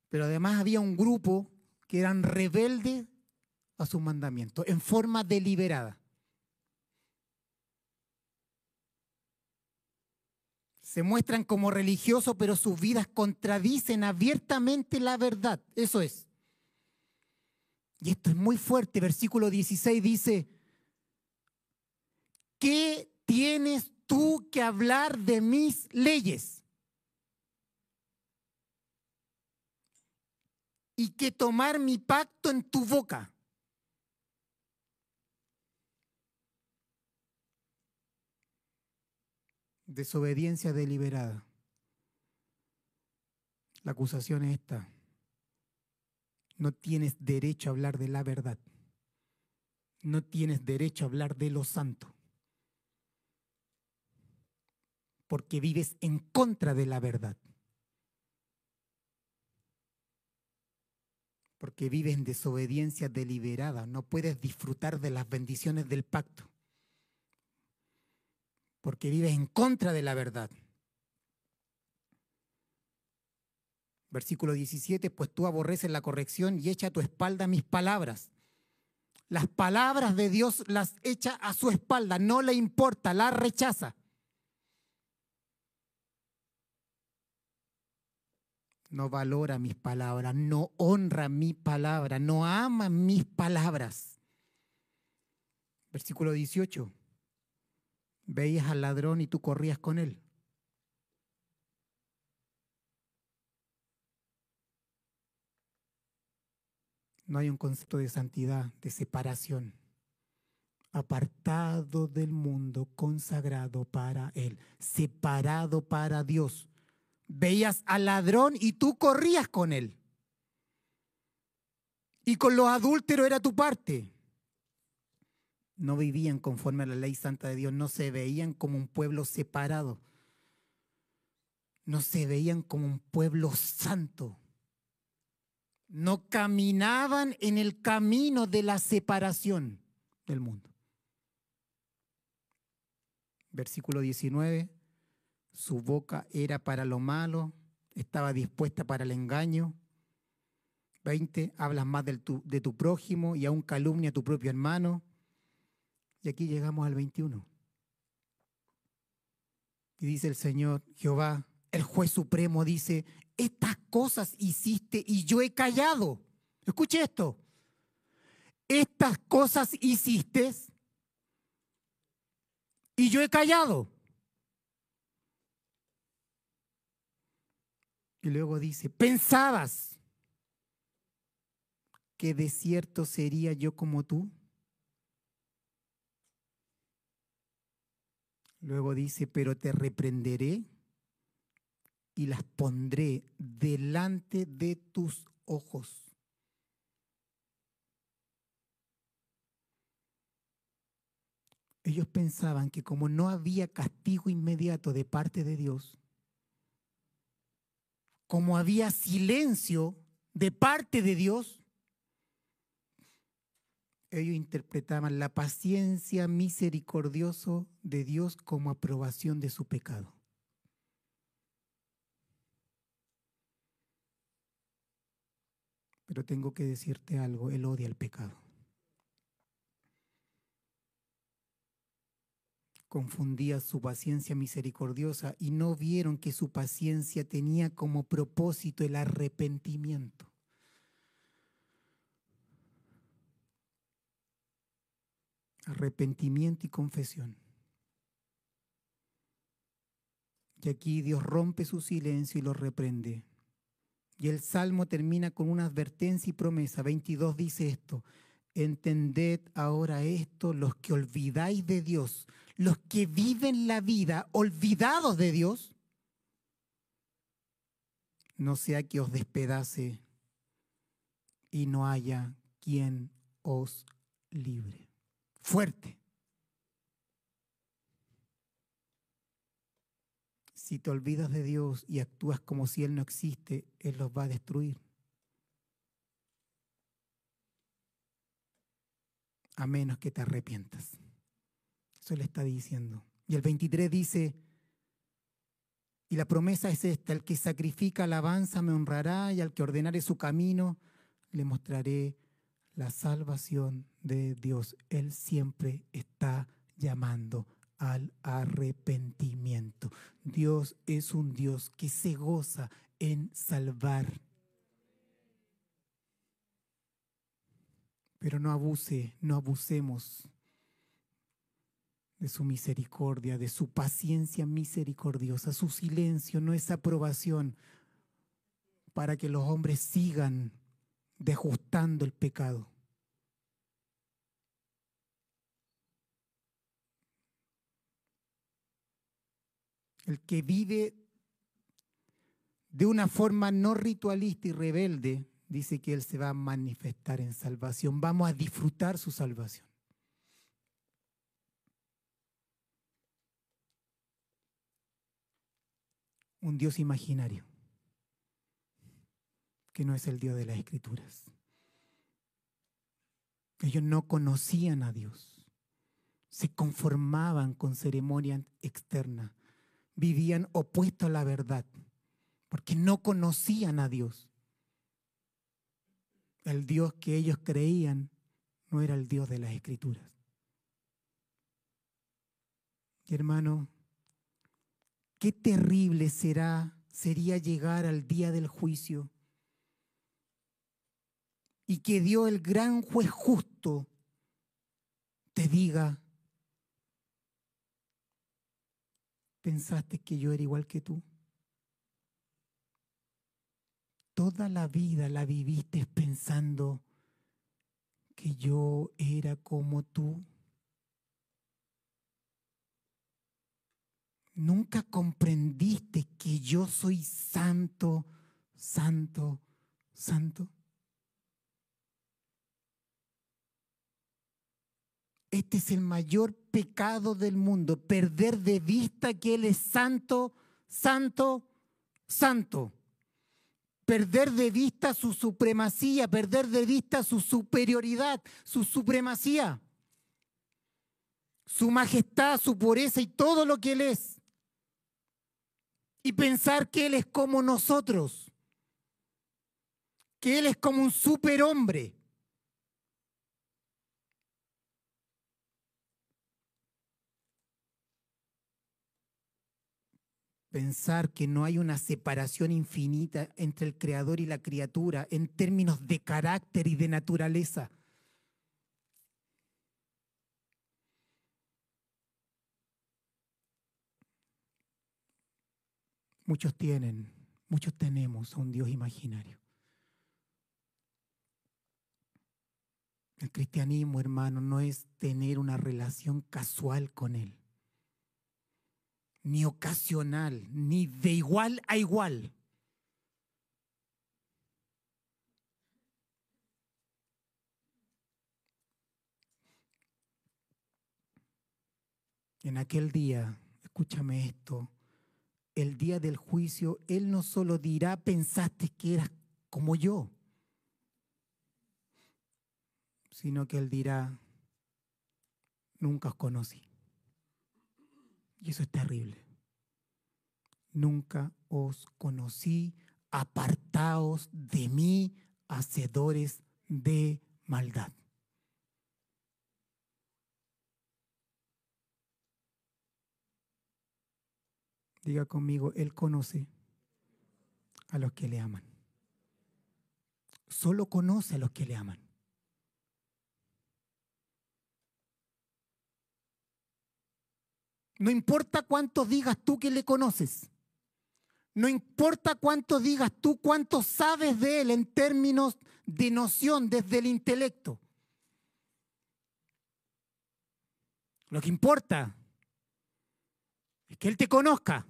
pero además había un grupo que eran rebeldes a sus mandamientos en forma deliberada. Se muestran como religiosos, pero sus vidas contradicen abiertamente la verdad. Eso es. Y esto es muy fuerte. Versículo 16 dice, ¿qué tienes tú que hablar de mis leyes? Y que tomar mi pacto en tu boca. Desobediencia deliberada. La acusación es esta. No tienes derecho a hablar de la verdad. No tienes derecho a hablar de lo santo. Porque vives en contra de la verdad. Porque vives en desobediencia deliberada. No puedes disfrutar de las bendiciones del pacto. Porque vives en contra de la verdad. Versículo 17, pues tú aborreces la corrección y echa a tu espalda mis palabras. Las palabras de Dios las echa a su espalda, no le importa, las rechaza. No valora mis palabras, no honra mi palabra, no ama mis palabras. Versículo 18. Veías al ladrón y tú corrías con él. no hay un concepto de santidad, de separación. Apartado del mundo, consagrado para Él, separado para Dios. Veías al ladrón y tú corrías con él. Y con los adúlteros era tu parte. No vivían conforme a la ley santa de Dios, no se veían como un pueblo separado. No se veían como un pueblo santo no caminaban en el camino de la separación del mundo. Versículo 19, su boca era para lo malo, estaba dispuesta para el engaño. 20, hablas más de tu, de tu prójimo y aún calumnia a tu propio hermano. Y aquí llegamos al 21. Y dice el Señor Jehová, el juez supremo dice, estas cosas hiciste y yo he callado. Escuche esto. Estas cosas hiciste y yo he callado. Y luego dice, pensabas que de cierto sería yo como tú. Luego dice, pero te reprenderé y las pondré delante de tus ojos. Ellos pensaban que como no había castigo inmediato de parte de Dios, como había silencio de parte de Dios, ellos interpretaban la paciencia misericordioso de Dios como aprobación de su pecado. Pero tengo que decirte algo, Él odia el pecado. Confundía su paciencia misericordiosa y no vieron que su paciencia tenía como propósito el arrepentimiento. Arrepentimiento y confesión. Y aquí Dios rompe su silencio y lo reprende. Y el salmo termina con una advertencia y promesa. 22 dice esto, entended ahora esto, los que olvidáis de Dios, los que viven la vida olvidados de Dios, no sea que os despedace y no haya quien os libre. Fuerte. Si te olvidas de Dios y actúas como si Él no existe, Él los va a destruir. A menos que te arrepientas. Eso le está diciendo. Y el 23 dice, y la promesa es esta, el que sacrifica alabanza me honrará y al que ordenare su camino le mostraré la salvación de Dios. Él siempre está llamando al arrepentimiento. Dios es un Dios que se goza en salvar. Pero no abuse, no abusemos de su misericordia, de su paciencia misericordiosa. Su silencio no es aprobación para que los hombres sigan dejustando el pecado. El que vive de una forma no ritualista y rebelde, dice que Él se va a manifestar en salvación. Vamos a disfrutar su salvación. un Dios imaginario, que no es el Dios de las Escrituras. Ellos no conocían a Dios, se conformaban con ceremonia externa, vivían opuesto a la verdad, porque no conocían a Dios. El Dios que ellos creían no era el Dios de las Escrituras. Y hermano, Qué terrible será, sería llegar al día del juicio y que Dios, el gran juez justo, te diga, ¿pensaste que yo era igual que tú? Toda la vida la viviste pensando que yo era como tú. nunca comprendiste que yo soy santo, santo, santo. Este es el mayor pecado del mundo, perder de vista que Él es santo, santo, santo. Perder de vista su supremacía, perder de vista su superioridad, su supremacía, su majestad, su pureza y todo lo que Él es y pensar que Él es como nosotros, que Él es como un superhombre. Pensar que no hay una separación infinita entre el creador y la criatura en términos de carácter y de naturaleza. Muchos tienen, muchos tenemos a un Dios imaginario. El cristianismo, hermano, no es tener una relación casual con Él, ni ocasional, ni de igual a igual. En aquel día, escúchame esto, el día del juicio, Él no solo dirá, pensaste que eras como yo, sino que Él dirá, nunca os conocí. Y eso es terrible. Nunca os conocí, apartaos de mí, hacedores de maldad. Diga conmigo, Él conoce a los que le aman. Solo conoce a los que le aman. No importa cuánto digas tú que le conoces. No importa cuánto digas tú, cuánto sabes de Él en términos de noción desde el intelecto. Lo que importa es que Él te conozca.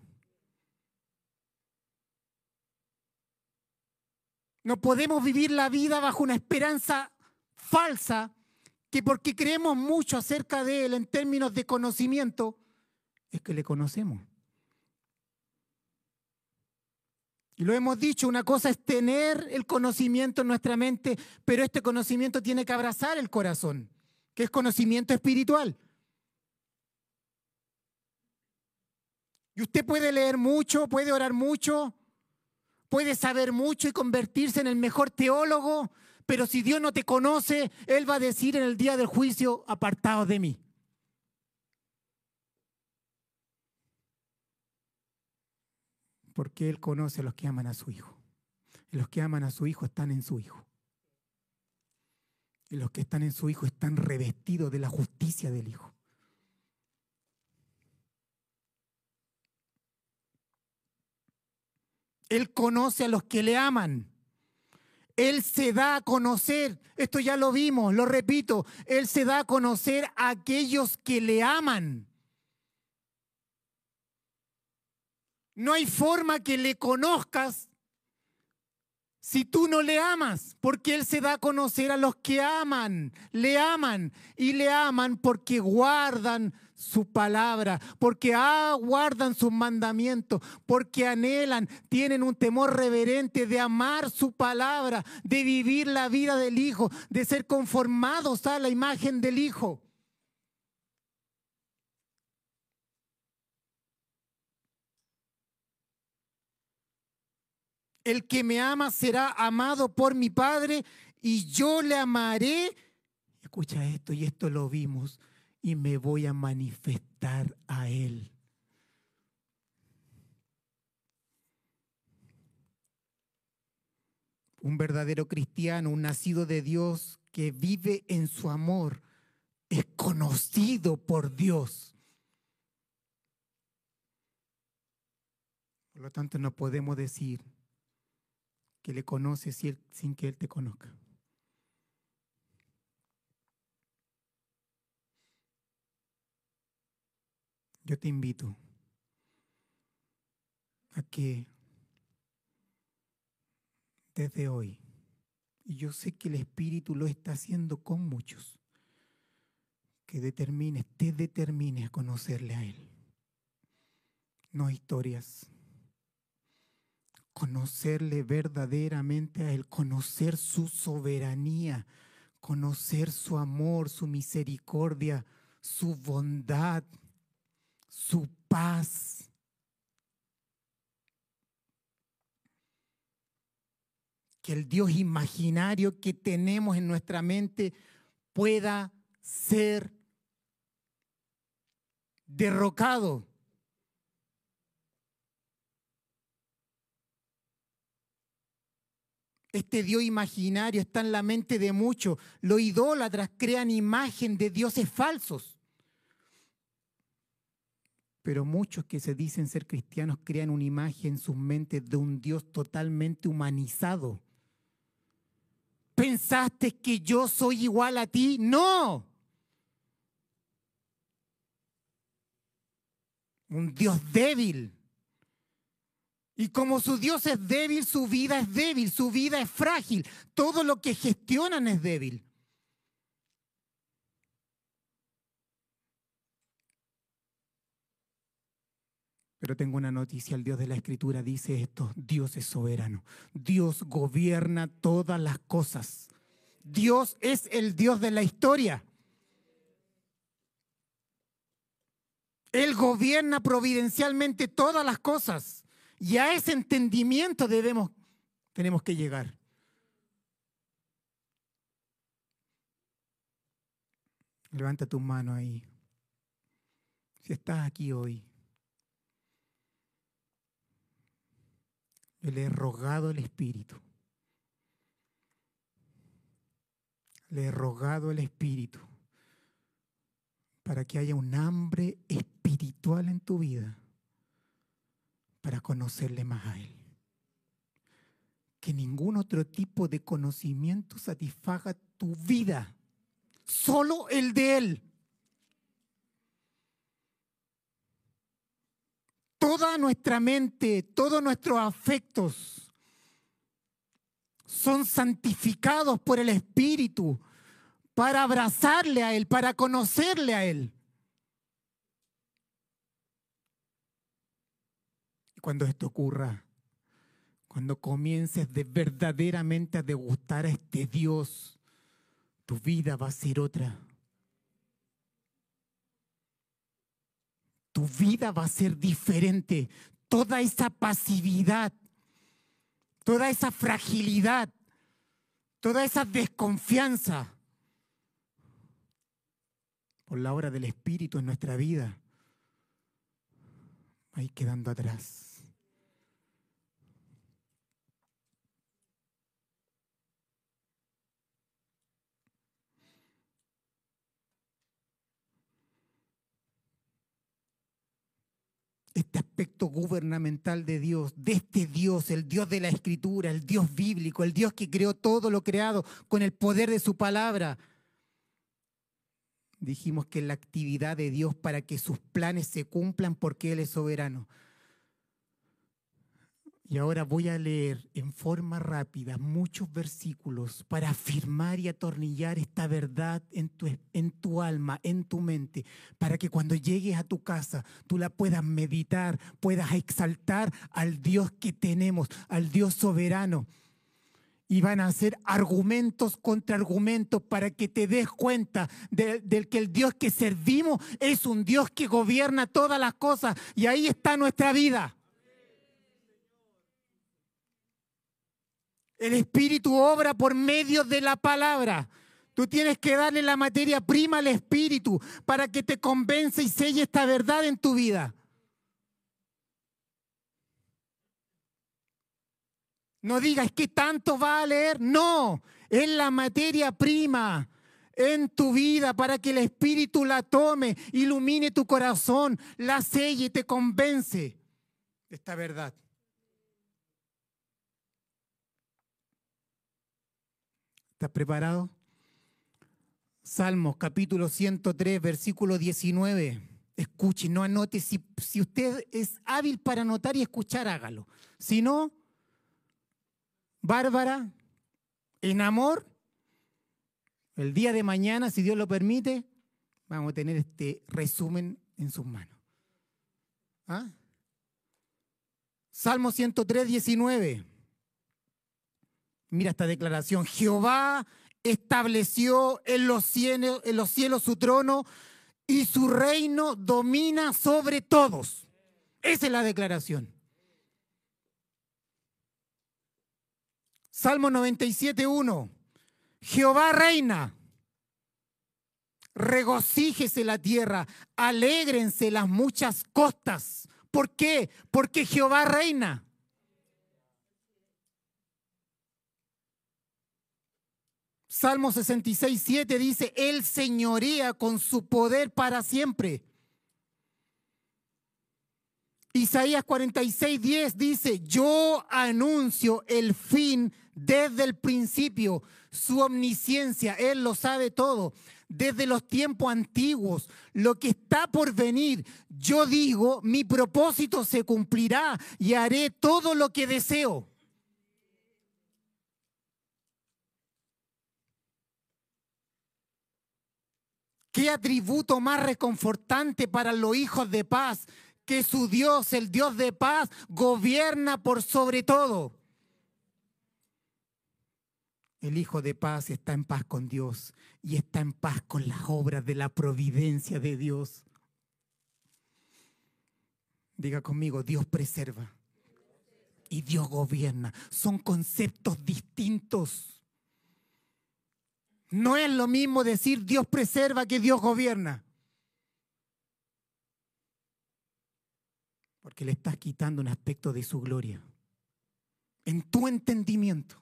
No podemos vivir la vida bajo una esperanza falsa que porque creemos mucho acerca de Él en términos de conocimiento, es que le conocemos. Y lo hemos dicho, una cosa es tener el conocimiento en nuestra mente, pero este conocimiento tiene que abrazar el corazón, que es conocimiento espiritual. Y usted puede leer mucho, puede orar mucho, puede saber mucho y convertirse en el mejor teólogo, pero si Dios no te conoce, Él va a decir en el día del juicio, apartados de mí. Porque Él conoce a los que aman a su Hijo. Y los que aman a su Hijo están en su Hijo. Y los que están en su Hijo están revestidos de la justicia del Hijo. Él conoce a los que le aman. Él se da a conocer, esto ya lo vimos, lo repito, Él se da a conocer a aquellos que le aman. No hay forma que le conozcas si tú no le amas, porque Él se da a conocer a los que aman, le aman y le aman porque guardan su palabra, porque aguardan sus mandamientos, porque anhelan, tienen un temor reverente de amar su palabra, de vivir la vida del Hijo, de ser conformados a la imagen del Hijo. El que me ama será amado por mi Padre y yo le amaré. Escucha esto, y esto lo vimos y me voy a manifestar a Él. Un verdadero cristiano, un nacido de Dios que vive en su amor, es conocido por Dios. Por lo tanto, no podemos decir que le conoces sin que Él te conozca. yo te invito a que desde hoy, y yo sé que el Espíritu lo está haciendo con muchos, que determines, te determines a conocerle a Él. No historias. Conocerle verdaderamente a Él, conocer su soberanía, conocer su amor, su misericordia, su bondad su paz. Que el Dios imaginario que tenemos en nuestra mente pueda ser derrocado. Este Dios imaginario está en la mente de muchos. Los idólatras crean imagen de dioses falsos. Pero muchos que se dicen ser cristianos crean una imagen en sus mentes de un Dios totalmente humanizado. ¿Pensaste que yo soy igual a ti? No. Un Dios débil. Y como su Dios es débil, su vida es débil, su vida es frágil. Todo lo que gestionan es débil. Pero tengo una noticia, el Dios de la Escritura dice esto, Dios es soberano, Dios gobierna todas las cosas, Dios es el Dios de la historia. Él gobierna providencialmente todas las cosas y a ese entendimiento debemos, tenemos que llegar. Levanta tu mano ahí. Si estás aquí hoy le he rogado el Espíritu. Le he rogado el Espíritu para que haya un hambre espiritual en tu vida para conocerle más a Él. Que ningún otro tipo de conocimiento satisfaga tu vida, solo el de Él. toda nuestra mente, todos nuestros afectos son santificados por el Espíritu para abrazarle a Él, para conocerle a Él. Y cuando esto ocurra, cuando comiences de verdaderamente a degustar a este Dios, tu vida va a ser otra. Tu vida va a ser diferente. Toda esa pasividad, toda esa fragilidad, toda esa desconfianza por la obra del Espíritu en nuestra vida va a ir quedando atrás. Este aspecto gubernamental de Dios, de este Dios, el Dios de la Escritura, el Dios bíblico, el Dios que creó todo lo creado con el poder de su palabra. Dijimos que la actividad de Dios para que sus planes se cumplan porque Él es soberano. Y ahora voy a leer en forma rápida muchos versículos para afirmar y atornillar esta verdad en tu, en tu, alma, en tu mente, para que cuando llegues a tu casa tú la puedas meditar, puedas exaltar al Dios que tenemos, al Dios soberano. Y van a ser argumentos contra argumentos para que te des cuenta del que el Dios que servimos es un Dios que gobierna todas las cosas. Y ahí está nuestra vida. El Espíritu obra por medio de la palabra. Tú tienes que darle la materia prima al Espíritu para que te convence y selle esta verdad en tu vida. No digas que tanto va a leer. No, es la materia prima en tu vida para que el Espíritu la tome, ilumine tu corazón, la selle y te convence de esta verdad. ¿Estás preparado? Salmos capítulo 103, versículo 19. Escuche, no anote. Si, si usted es hábil para anotar y escuchar, hágalo. Si no, Bárbara, en amor, el día de mañana, si Dios lo permite, vamos a tener este resumen en sus manos. ¿Ah? Salmo 103, 19. Mira esta declaración. Jehová estableció en los, cielos, en los cielos su trono y su reino domina sobre todos. Esa es la declaración. Salmo 97.1. Jehová reina. Regocíjese la tierra, alégrense las muchas costas. ¿Por qué? Porque Jehová reina. Salmo 66, 7 dice, Él señorea con su poder para siempre. Isaías 46, 10 dice, yo anuncio el fin desde el principio, su omnisciencia, Él lo sabe todo, desde los tiempos antiguos, lo que está por venir. Yo digo, mi propósito se cumplirá y haré todo lo que deseo. ¿Qué atributo más reconfortante para los hijos de paz? Que su Dios, el Dios de paz, gobierna por sobre todo. El Hijo de paz está en paz con Dios y está en paz con las obras de la providencia de Dios. Diga conmigo, Dios preserva y Dios gobierna. Son conceptos distintos. No es lo mismo decir Dios preserva que Dios gobierna. Porque le estás quitando un aspecto de su gloria. En tu entendimiento.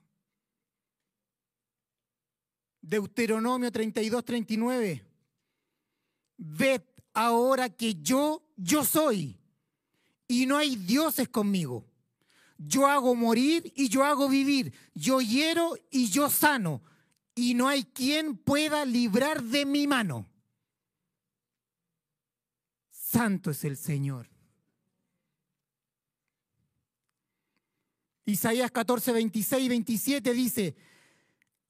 Deuteronomio 32, 39. Ved ahora que yo, yo soy. Y no hay dioses conmigo. Yo hago morir y yo hago vivir. Yo hiero y yo sano y no hay quien pueda librar de mi mano. Santo es el Señor. Isaías 14, 26 y 27 dice,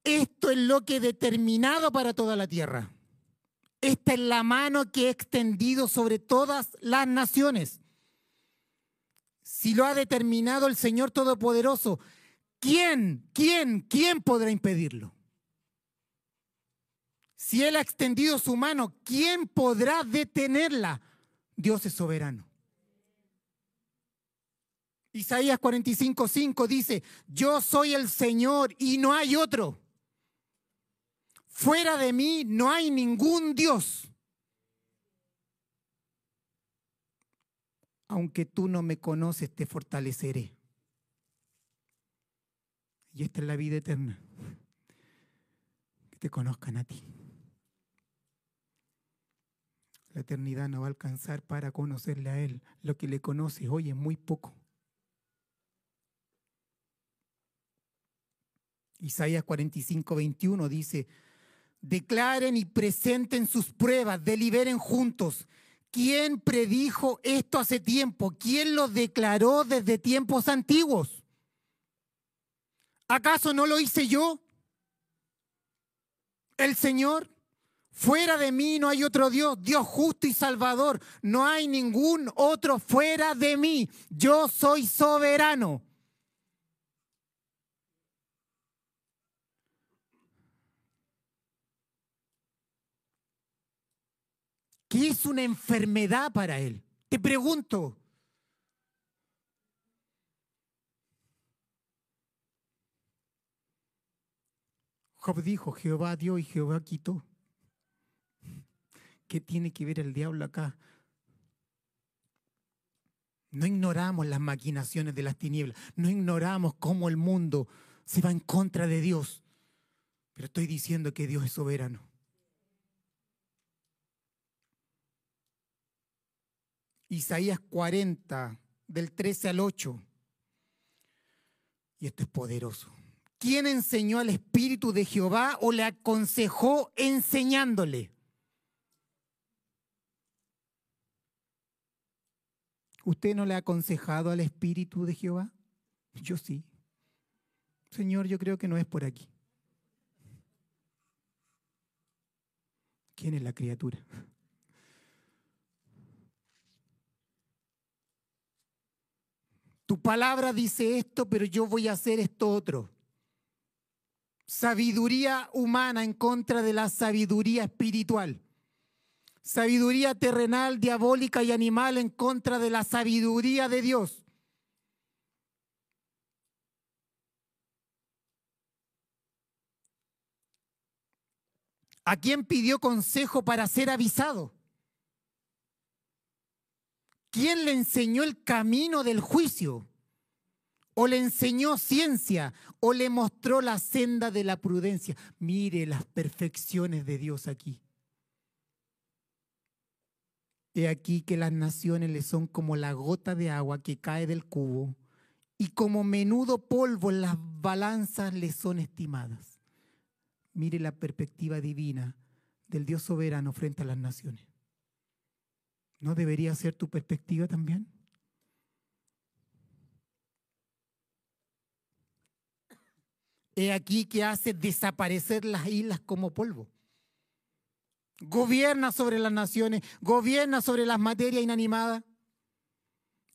esto es lo que he determinado para toda la tierra. Esta es la mano que he extendido sobre todas las naciones. Si lo ha determinado el Señor Todopoderoso, ¿quién, quién, quién podrá impedirlo? Si Él ha extendido su mano, ¿quién podrá detenerla? Dios es soberano. Isaías 45:5 dice, yo soy el Señor y no hay otro. Fuera de mí no hay ningún Dios. Aunque tú no me conoces, te fortaleceré. Y esta es la vida eterna. Que te conozcan a ti. La eternidad no va a alcanzar para conocerle a Él. Lo que le conoces hoy es muy poco. Isaías 45, 21 dice, declaren y presenten sus pruebas, deliberen juntos. ¿Quién predijo esto hace tiempo? ¿Quién lo declaró desde tiempos antiguos? ¿Acaso no lo hice yo? ¿El Señor? Fuera de mí no hay otro Dios, Dios justo y salvador. No hay ningún otro fuera de mí. Yo soy soberano. ¿Qué es una enfermedad para él? Te pregunto. Job dijo, Jehová dio y Jehová quitó. ¿Qué tiene que ver el diablo acá? No ignoramos las maquinaciones de las tinieblas, no ignoramos cómo el mundo se va en contra de Dios, pero estoy diciendo que Dios es soberano. Isaías 40, del 13 al 8. Y esto es poderoso. ¿Quién enseñó al Espíritu de Jehová o le aconsejó enseñándole? ¿Usted no le ha aconsejado al Espíritu de Jehová? Yo sí. Señor, yo creo que no es por aquí. ¿Quién es la criatura? Tu palabra dice esto, pero yo voy a hacer esto otro. Sabiduría humana en contra de la sabiduría espiritual. Sabiduría terrenal, diabólica y animal en contra de la sabiduría de Dios. ¿A quién pidió consejo para ser avisado? ¿Quién le enseñó el camino del juicio? ¿O le enseñó ciencia? ¿O le mostró la senda de la prudencia? Mire las perfecciones de Dios aquí. He aquí que las naciones le son como la gota de agua que cae del cubo y como menudo polvo las balanzas le son estimadas. Mire la perspectiva divina del Dios soberano frente a las naciones. ¿No debería ser tu perspectiva también? He aquí que hace desaparecer las islas como polvo. Gobierna sobre las naciones, gobierna sobre las materias inanimadas.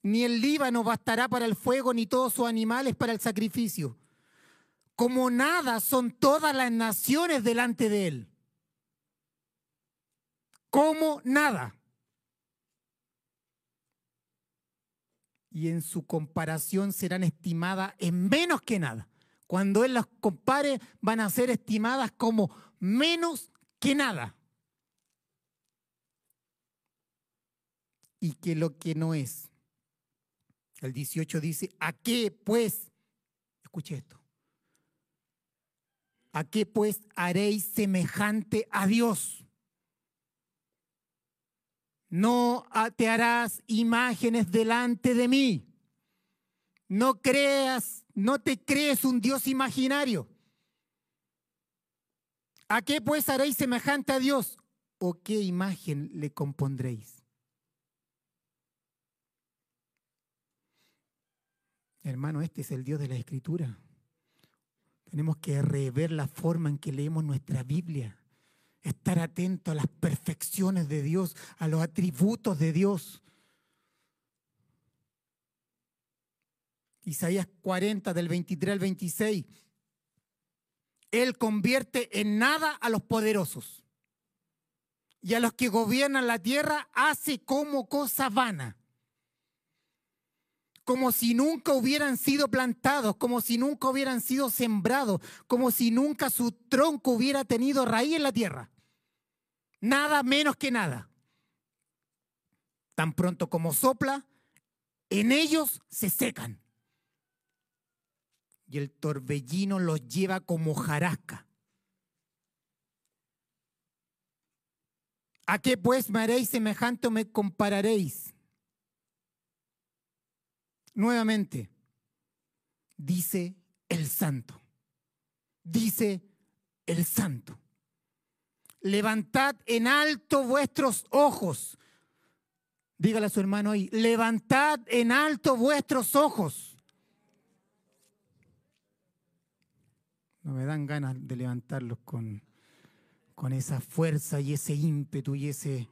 Ni el Líbano bastará para el fuego, ni todos sus animales para el sacrificio. Como nada son todas las naciones delante de él. Como nada. y en su comparación serán estimadas en menos que nada. Cuando Él las compare, van a ser estimadas como menos que nada. Y que lo que no es. El 18 dice, ¿a qué pues? Escuche esto. ¿A qué pues haréis semejante a Dios? no te harás imágenes delante de mí. No creas, no te crees un Dios imaginario. ¿A qué pues haréis semejante a Dios? ¿O qué imagen le compondréis? Hermano, este es el Dios de la Escritura. Tenemos que rever la forma en que leemos nuestra Biblia, estar atento a las perfecciones de Dios, a los atributos de Dios. Isaías 40 del 23 al 26. Él convierte en nada a los poderosos y a los que gobiernan la tierra hace como cosa vana. Como si nunca hubieran sido plantados, como si nunca hubieran sido sembrados, como si nunca su tronco hubiera tenido raíz en la tierra. Nada menos que nada. Tan pronto como sopla, en ellos se secan. Y el torbellino los lleva como jarasca. ¿A qué pues me haréis semejante o me compararéis? Nuevamente, dice el santo. Dice el santo. Levantad en alto vuestros ojos. Dígale a su hermano ahí, levantad en alto vuestros ojos. No me dan ganas de levantarlos con con esa fuerza y ese ímpetu y ese...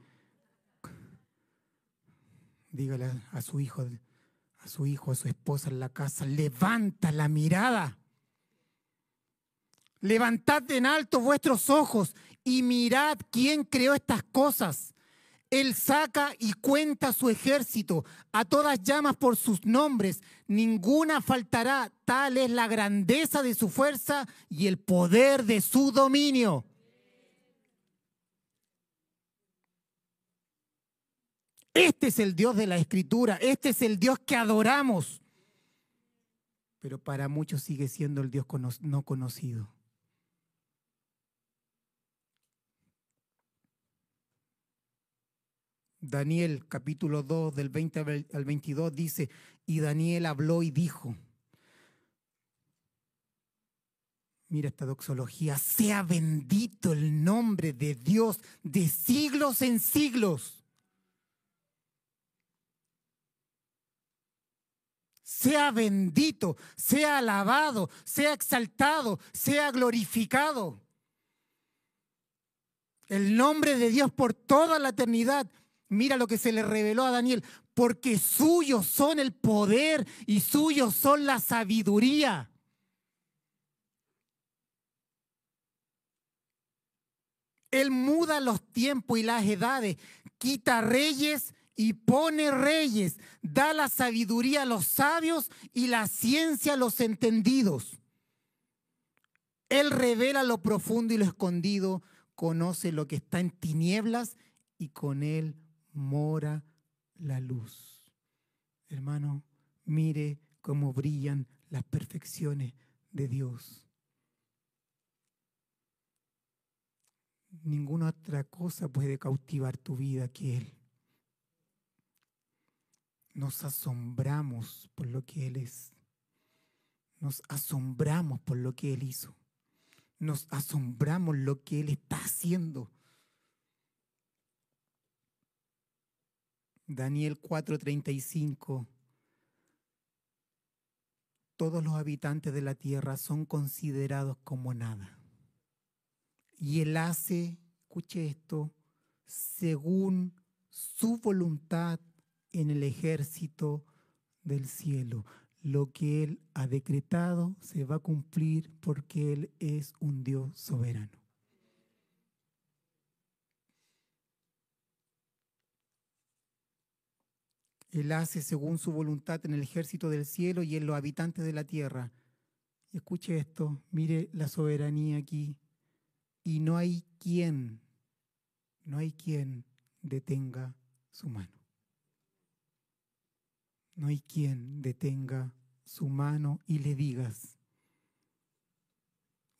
Dígale a su hijo, a su hijo, a su esposa en la casa, levanta la mirada. Levantad en alto vuestros ojos y mirad quién creó estas cosas. Él saca y cuenta su ejército, a todas llamas por sus nombres, ninguna faltará, tal es la grandeza de su fuerza y el poder de su dominio. Este es el Dios de la Escritura, este es el Dios que adoramos. Pero para muchos sigue siendo el Dios no conocido. Daniel capítulo 2 del 20 al 22 dice, y Daniel habló y dijo, mira esta doxología, sea bendito el nombre de Dios de siglos en siglos sea bendito, sea alabado, sea exaltado, sea glorificado. El nombre de Dios por toda la eternidad. Mira lo que se le reveló a Daniel, porque suyos son el poder y suyos son la sabiduría. Él muda los tiempos y las edades, quita reyes y pone reyes, da la sabiduría a los sabios y la ciencia a los entendidos. Él revela lo profundo y lo escondido, conoce lo que está en tinieblas y con él mora la luz. Hermano, mire cómo brillan las perfecciones de Dios. Ninguna otra cosa puede cautivar tu vida que Él nos asombramos por lo que Él es. Nos asombramos por lo que Él hizo. Nos asombramos lo que Él está haciendo. Daniel 4:35. Todos los habitantes de la tierra son considerados como nada. Y Él hace, escuche esto, según su voluntad en el ejército del cielo. Lo que Él ha decretado se va a cumplir porque Él es un Dios soberano. Él hace según su voluntad en el ejército del cielo y en los habitantes de la tierra. escuche esto, mire la soberanía aquí. Y no hay quien, no hay quien detenga su mano. No hay quien detenga su mano y le digas,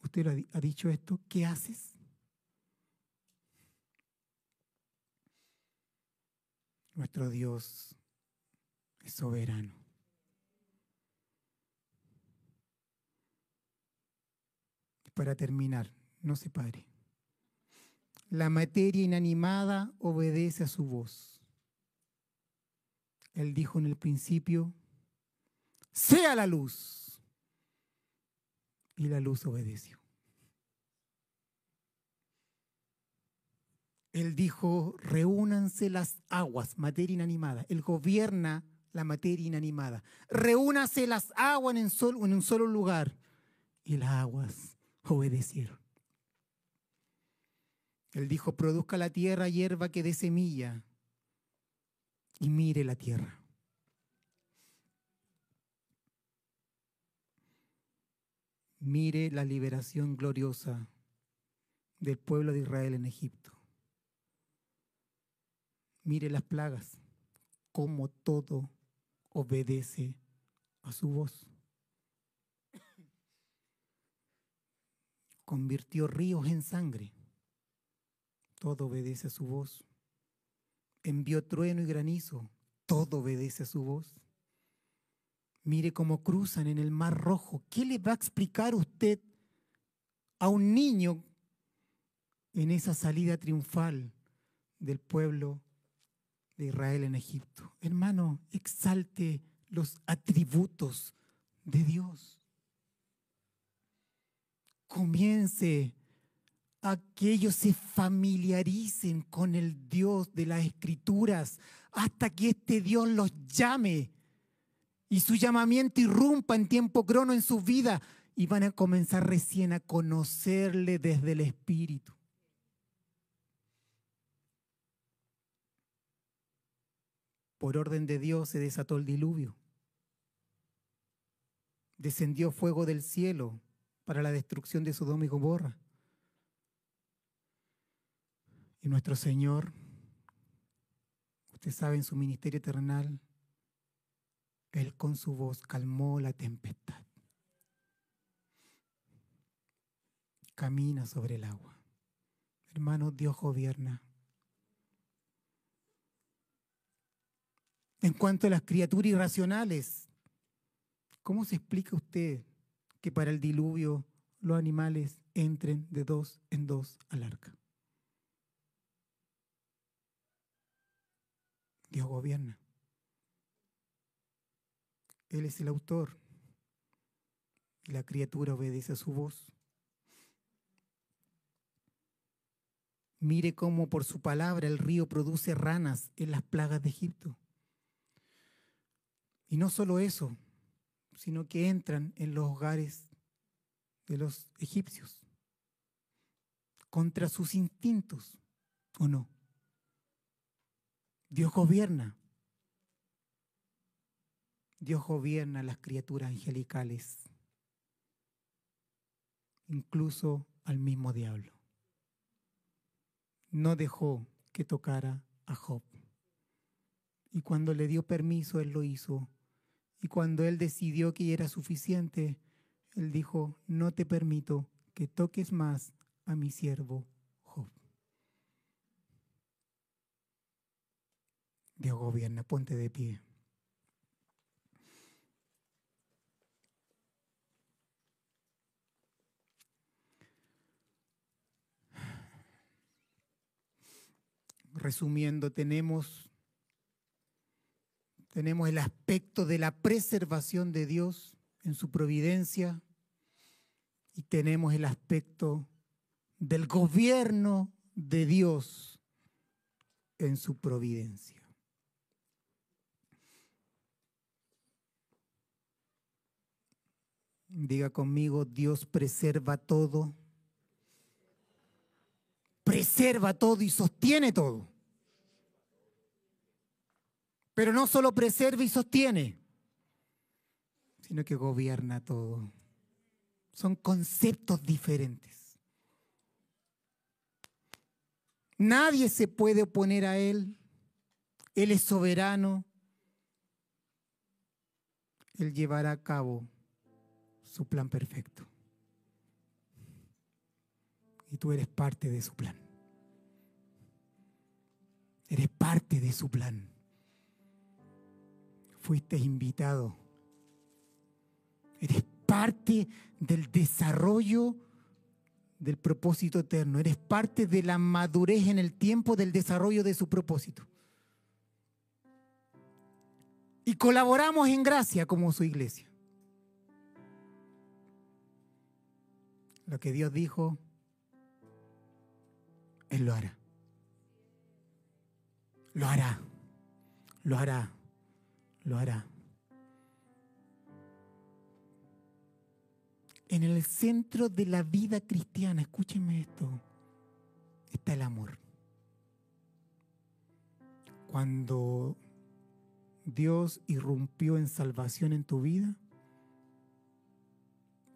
usted ha dicho esto, ¿qué haces? Nuestro Dios es soberano. para terminar, no se pare. La materia inanimada obedece a su voz. Él dijo en el principio, sea la luz. Y la luz obedeció. Él dijo, reúnanse las aguas, materia inanimada. Él gobierna la materia inanimada. Reúnanse las aguas en, un solo lugar. Y las aguas obedecieron. Él dijo, produzca la tierra hierba que dé semilla. Y mire la tierra. Mire la liberación gloriosa del pueblo de Israel en Egipto. Mire las plagas, cómo todo obedece a su voz. Convirtió ríos en sangre, todo obedece a su voz. Envió trueno y granizo, todo obedece a su voz. Mire cómo cruzan en el Mar Rojo. ¿Qué le va a explicar usted a un niño en esa salida triunfal del pueblo de Israel en Egipto? Hermano, exalte los atributos de Dios. Comience a que ellos se familiaricen con el Dios de las Escrituras hasta que este Dios los llame y su llamamiento irrumpa en tiempo crono en su vida y van a comenzar recién a conocerle desde el Espíritu. Por orden de Dios se desató el diluvio. Descendió fuego del cielo para la destrucción de Sodoma y Gomorra. Y nuestro Señor, usted sabe, en su ministerio terrenal, él con su voz calmó la tempestad. Camina sobre el agua. Hermano, Dios gobierna. En cuanto a las criaturas irracionales, ¿cómo se explica usted que para el diluvio los animales entren de dos en dos al arca? Dios gobierna. Él es el autor. Y la criatura obedece a su voz. Mire cómo por su palabra el río produce ranas en las plagas de Egipto. Y no solo eso, sino que entran en los hogares de los egipcios contra sus instintos, ¿o no? Dios gobierna. Dios gobierna las criaturas angelicales, incluso al mismo diablo. No dejó que tocara a Job. Y cuando le dio permiso, él lo hizo. Y cuando él decidió que era suficiente, él dijo, no te permito que toques más a mi siervo Job. Dios gobierna, ponte de pie. resumiendo, tenemos, tenemos el aspecto de la preservación de Dios en su providencia y tenemos el aspecto del gobierno de Dios en su providencia. Diga conmigo, Dios preserva todo preserva todo y sostiene todo. Pero no solo preserva y sostiene, sino que gobierna todo. Son conceptos diferentes. Nadie se puede oponer a Él. Él es soberano. Él llevará a cabo su plan perfecto y tú eres parte de su plan. Eres parte de su plan. Fuiste invitado. Eres parte del desarrollo del propósito eterno. Eres parte de la madurez en el tiempo del desarrollo de su propósito. Y colaboramos en gracia como su iglesia. Lo que Dios dijo, Él lo hará. Lo hará, lo hará, lo hará. En el centro de la vida cristiana, escúchenme esto, está el amor. Cuando Dios irrumpió en salvación en tu vida,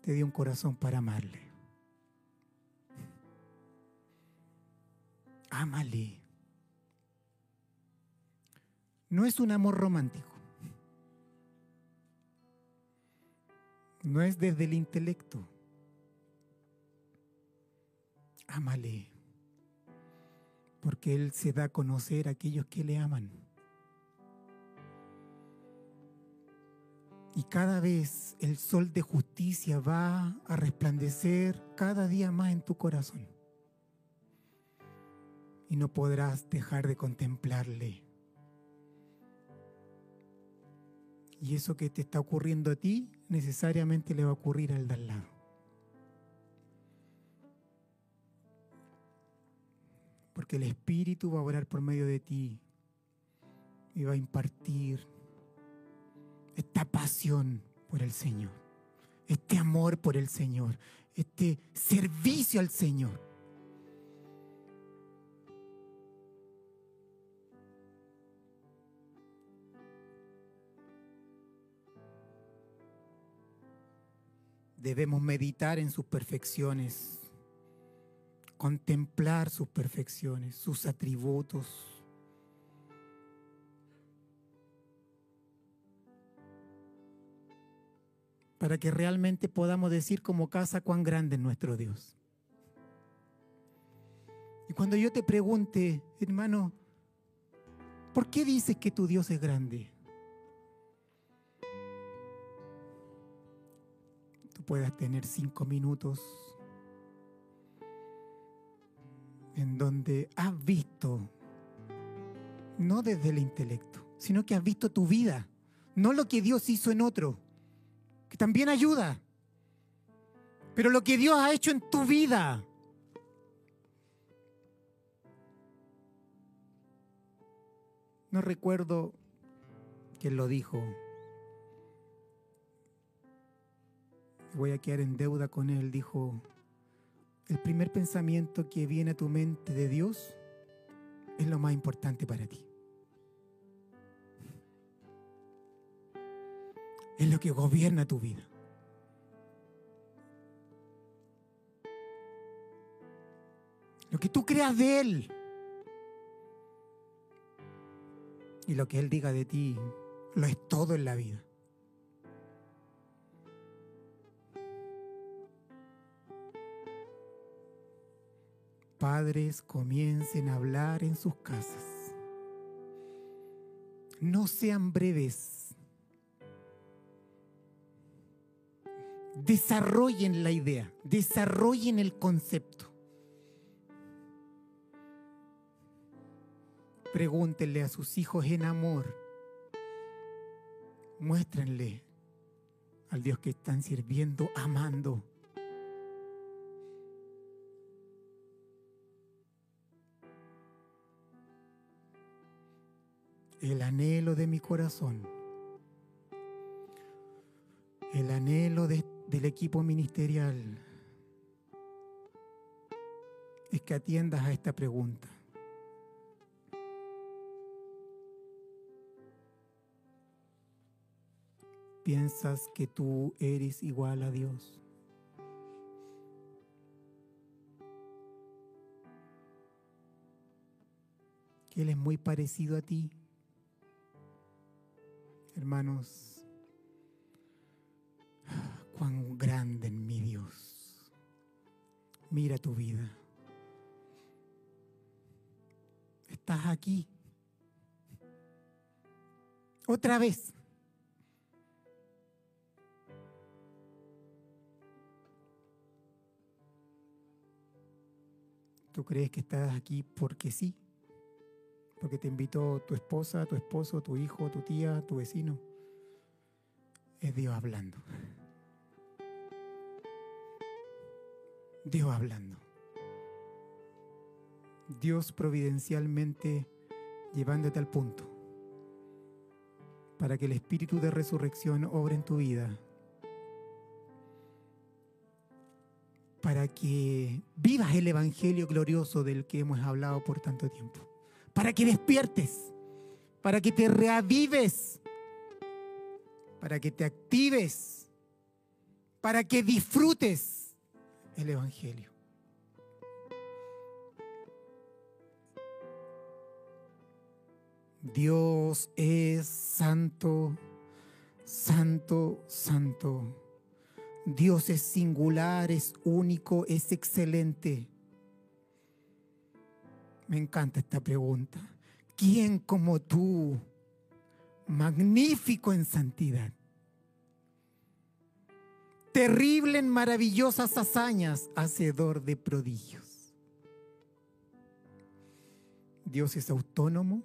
te dio un corazón para amarle. Ámale. No es un amor romántico. No es desde el intelecto. Ámale. Porque Él se da a conocer a aquellos que le aman. Y cada vez el sol de justicia va a resplandecer cada día más en tu corazón. Y no podrás dejar de contemplarle. Y eso que te está ocurriendo a ti necesariamente le va a ocurrir al de al lado. Porque el Espíritu va a orar por medio de ti y va a impartir esta pasión por el Señor, este amor por el Señor, este servicio al Señor. Debemos meditar en sus perfecciones, contemplar sus perfecciones, sus atributos para que realmente podamos decir como casa cuán grande es nuestro Dios. Y cuando yo te pregunte, hermano, ¿por qué dices que tu Dios es grande? Puedas tener cinco minutos en donde has visto, no desde el intelecto, sino que has visto tu vida, no lo que Dios hizo en otro que también ayuda. Pero lo que Dios ha hecho en tu vida. No recuerdo quién lo dijo. Voy a quedar en deuda con él. Dijo, el primer pensamiento que viene a tu mente de Dios es lo más importante para ti. es lo que gobierna tu vida. Lo que tú creas de Él y lo que Él diga de ti lo es todo en la vida. Padres comiencen a hablar en sus casas. No sean breves desarrollen la idea, desarrollen el concepto. Pregúntenle a sus hijos en amor, muéstrenle al Dios que están sirviendo, amando. El anhelo de mi corazón, el anhelo de del equipo ministerial es que atiendas a esta pregunta. ¿Piensas que tú eres igual a Dios? Que Él es muy parecido a ti. Hermanos, cuán grande en mi Dios. Mira tu vida. Estás aquí. Otra vez. ¿Tú crees que estás aquí porque sí? Porque te invitó tu esposa, tu esposo, tu hijo, tu tía, tu vecino. Es Dios hablando. Dios hablando. Dios providencialmente llevándote al punto para que el espíritu de resurrección obre en tu vida, para que vivas el evangelio glorioso del que hemos hablado por tanto tiempo, para que despiertes, para que te reavives, para que te actives, para que disfrutes el evangelio. Dios es santo, santo, santo. Dios es singular, es único, es excelente. Me encanta esta pregunta. ¿Quién como tú, magnífico en santidad, terrible en maravillosas hazañas, hacedor de prodigios? Dios es autónomo,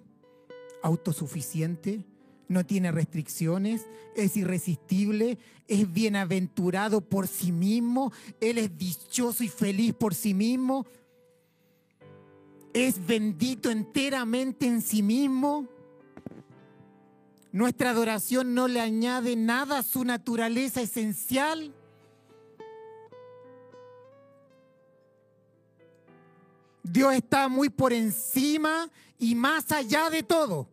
autosuficiente, no tiene restricciones, es irresistible, es bienaventurado por sí mismo, Él es dichoso y feliz por sí mismo, es bendito enteramente en sí mismo. Nuestra adoración no le añade nada a su naturaleza esencial. Dios está muy por encima y más allá de todo.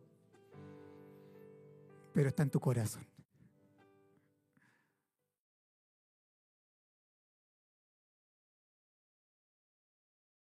Pero está en tu corazón.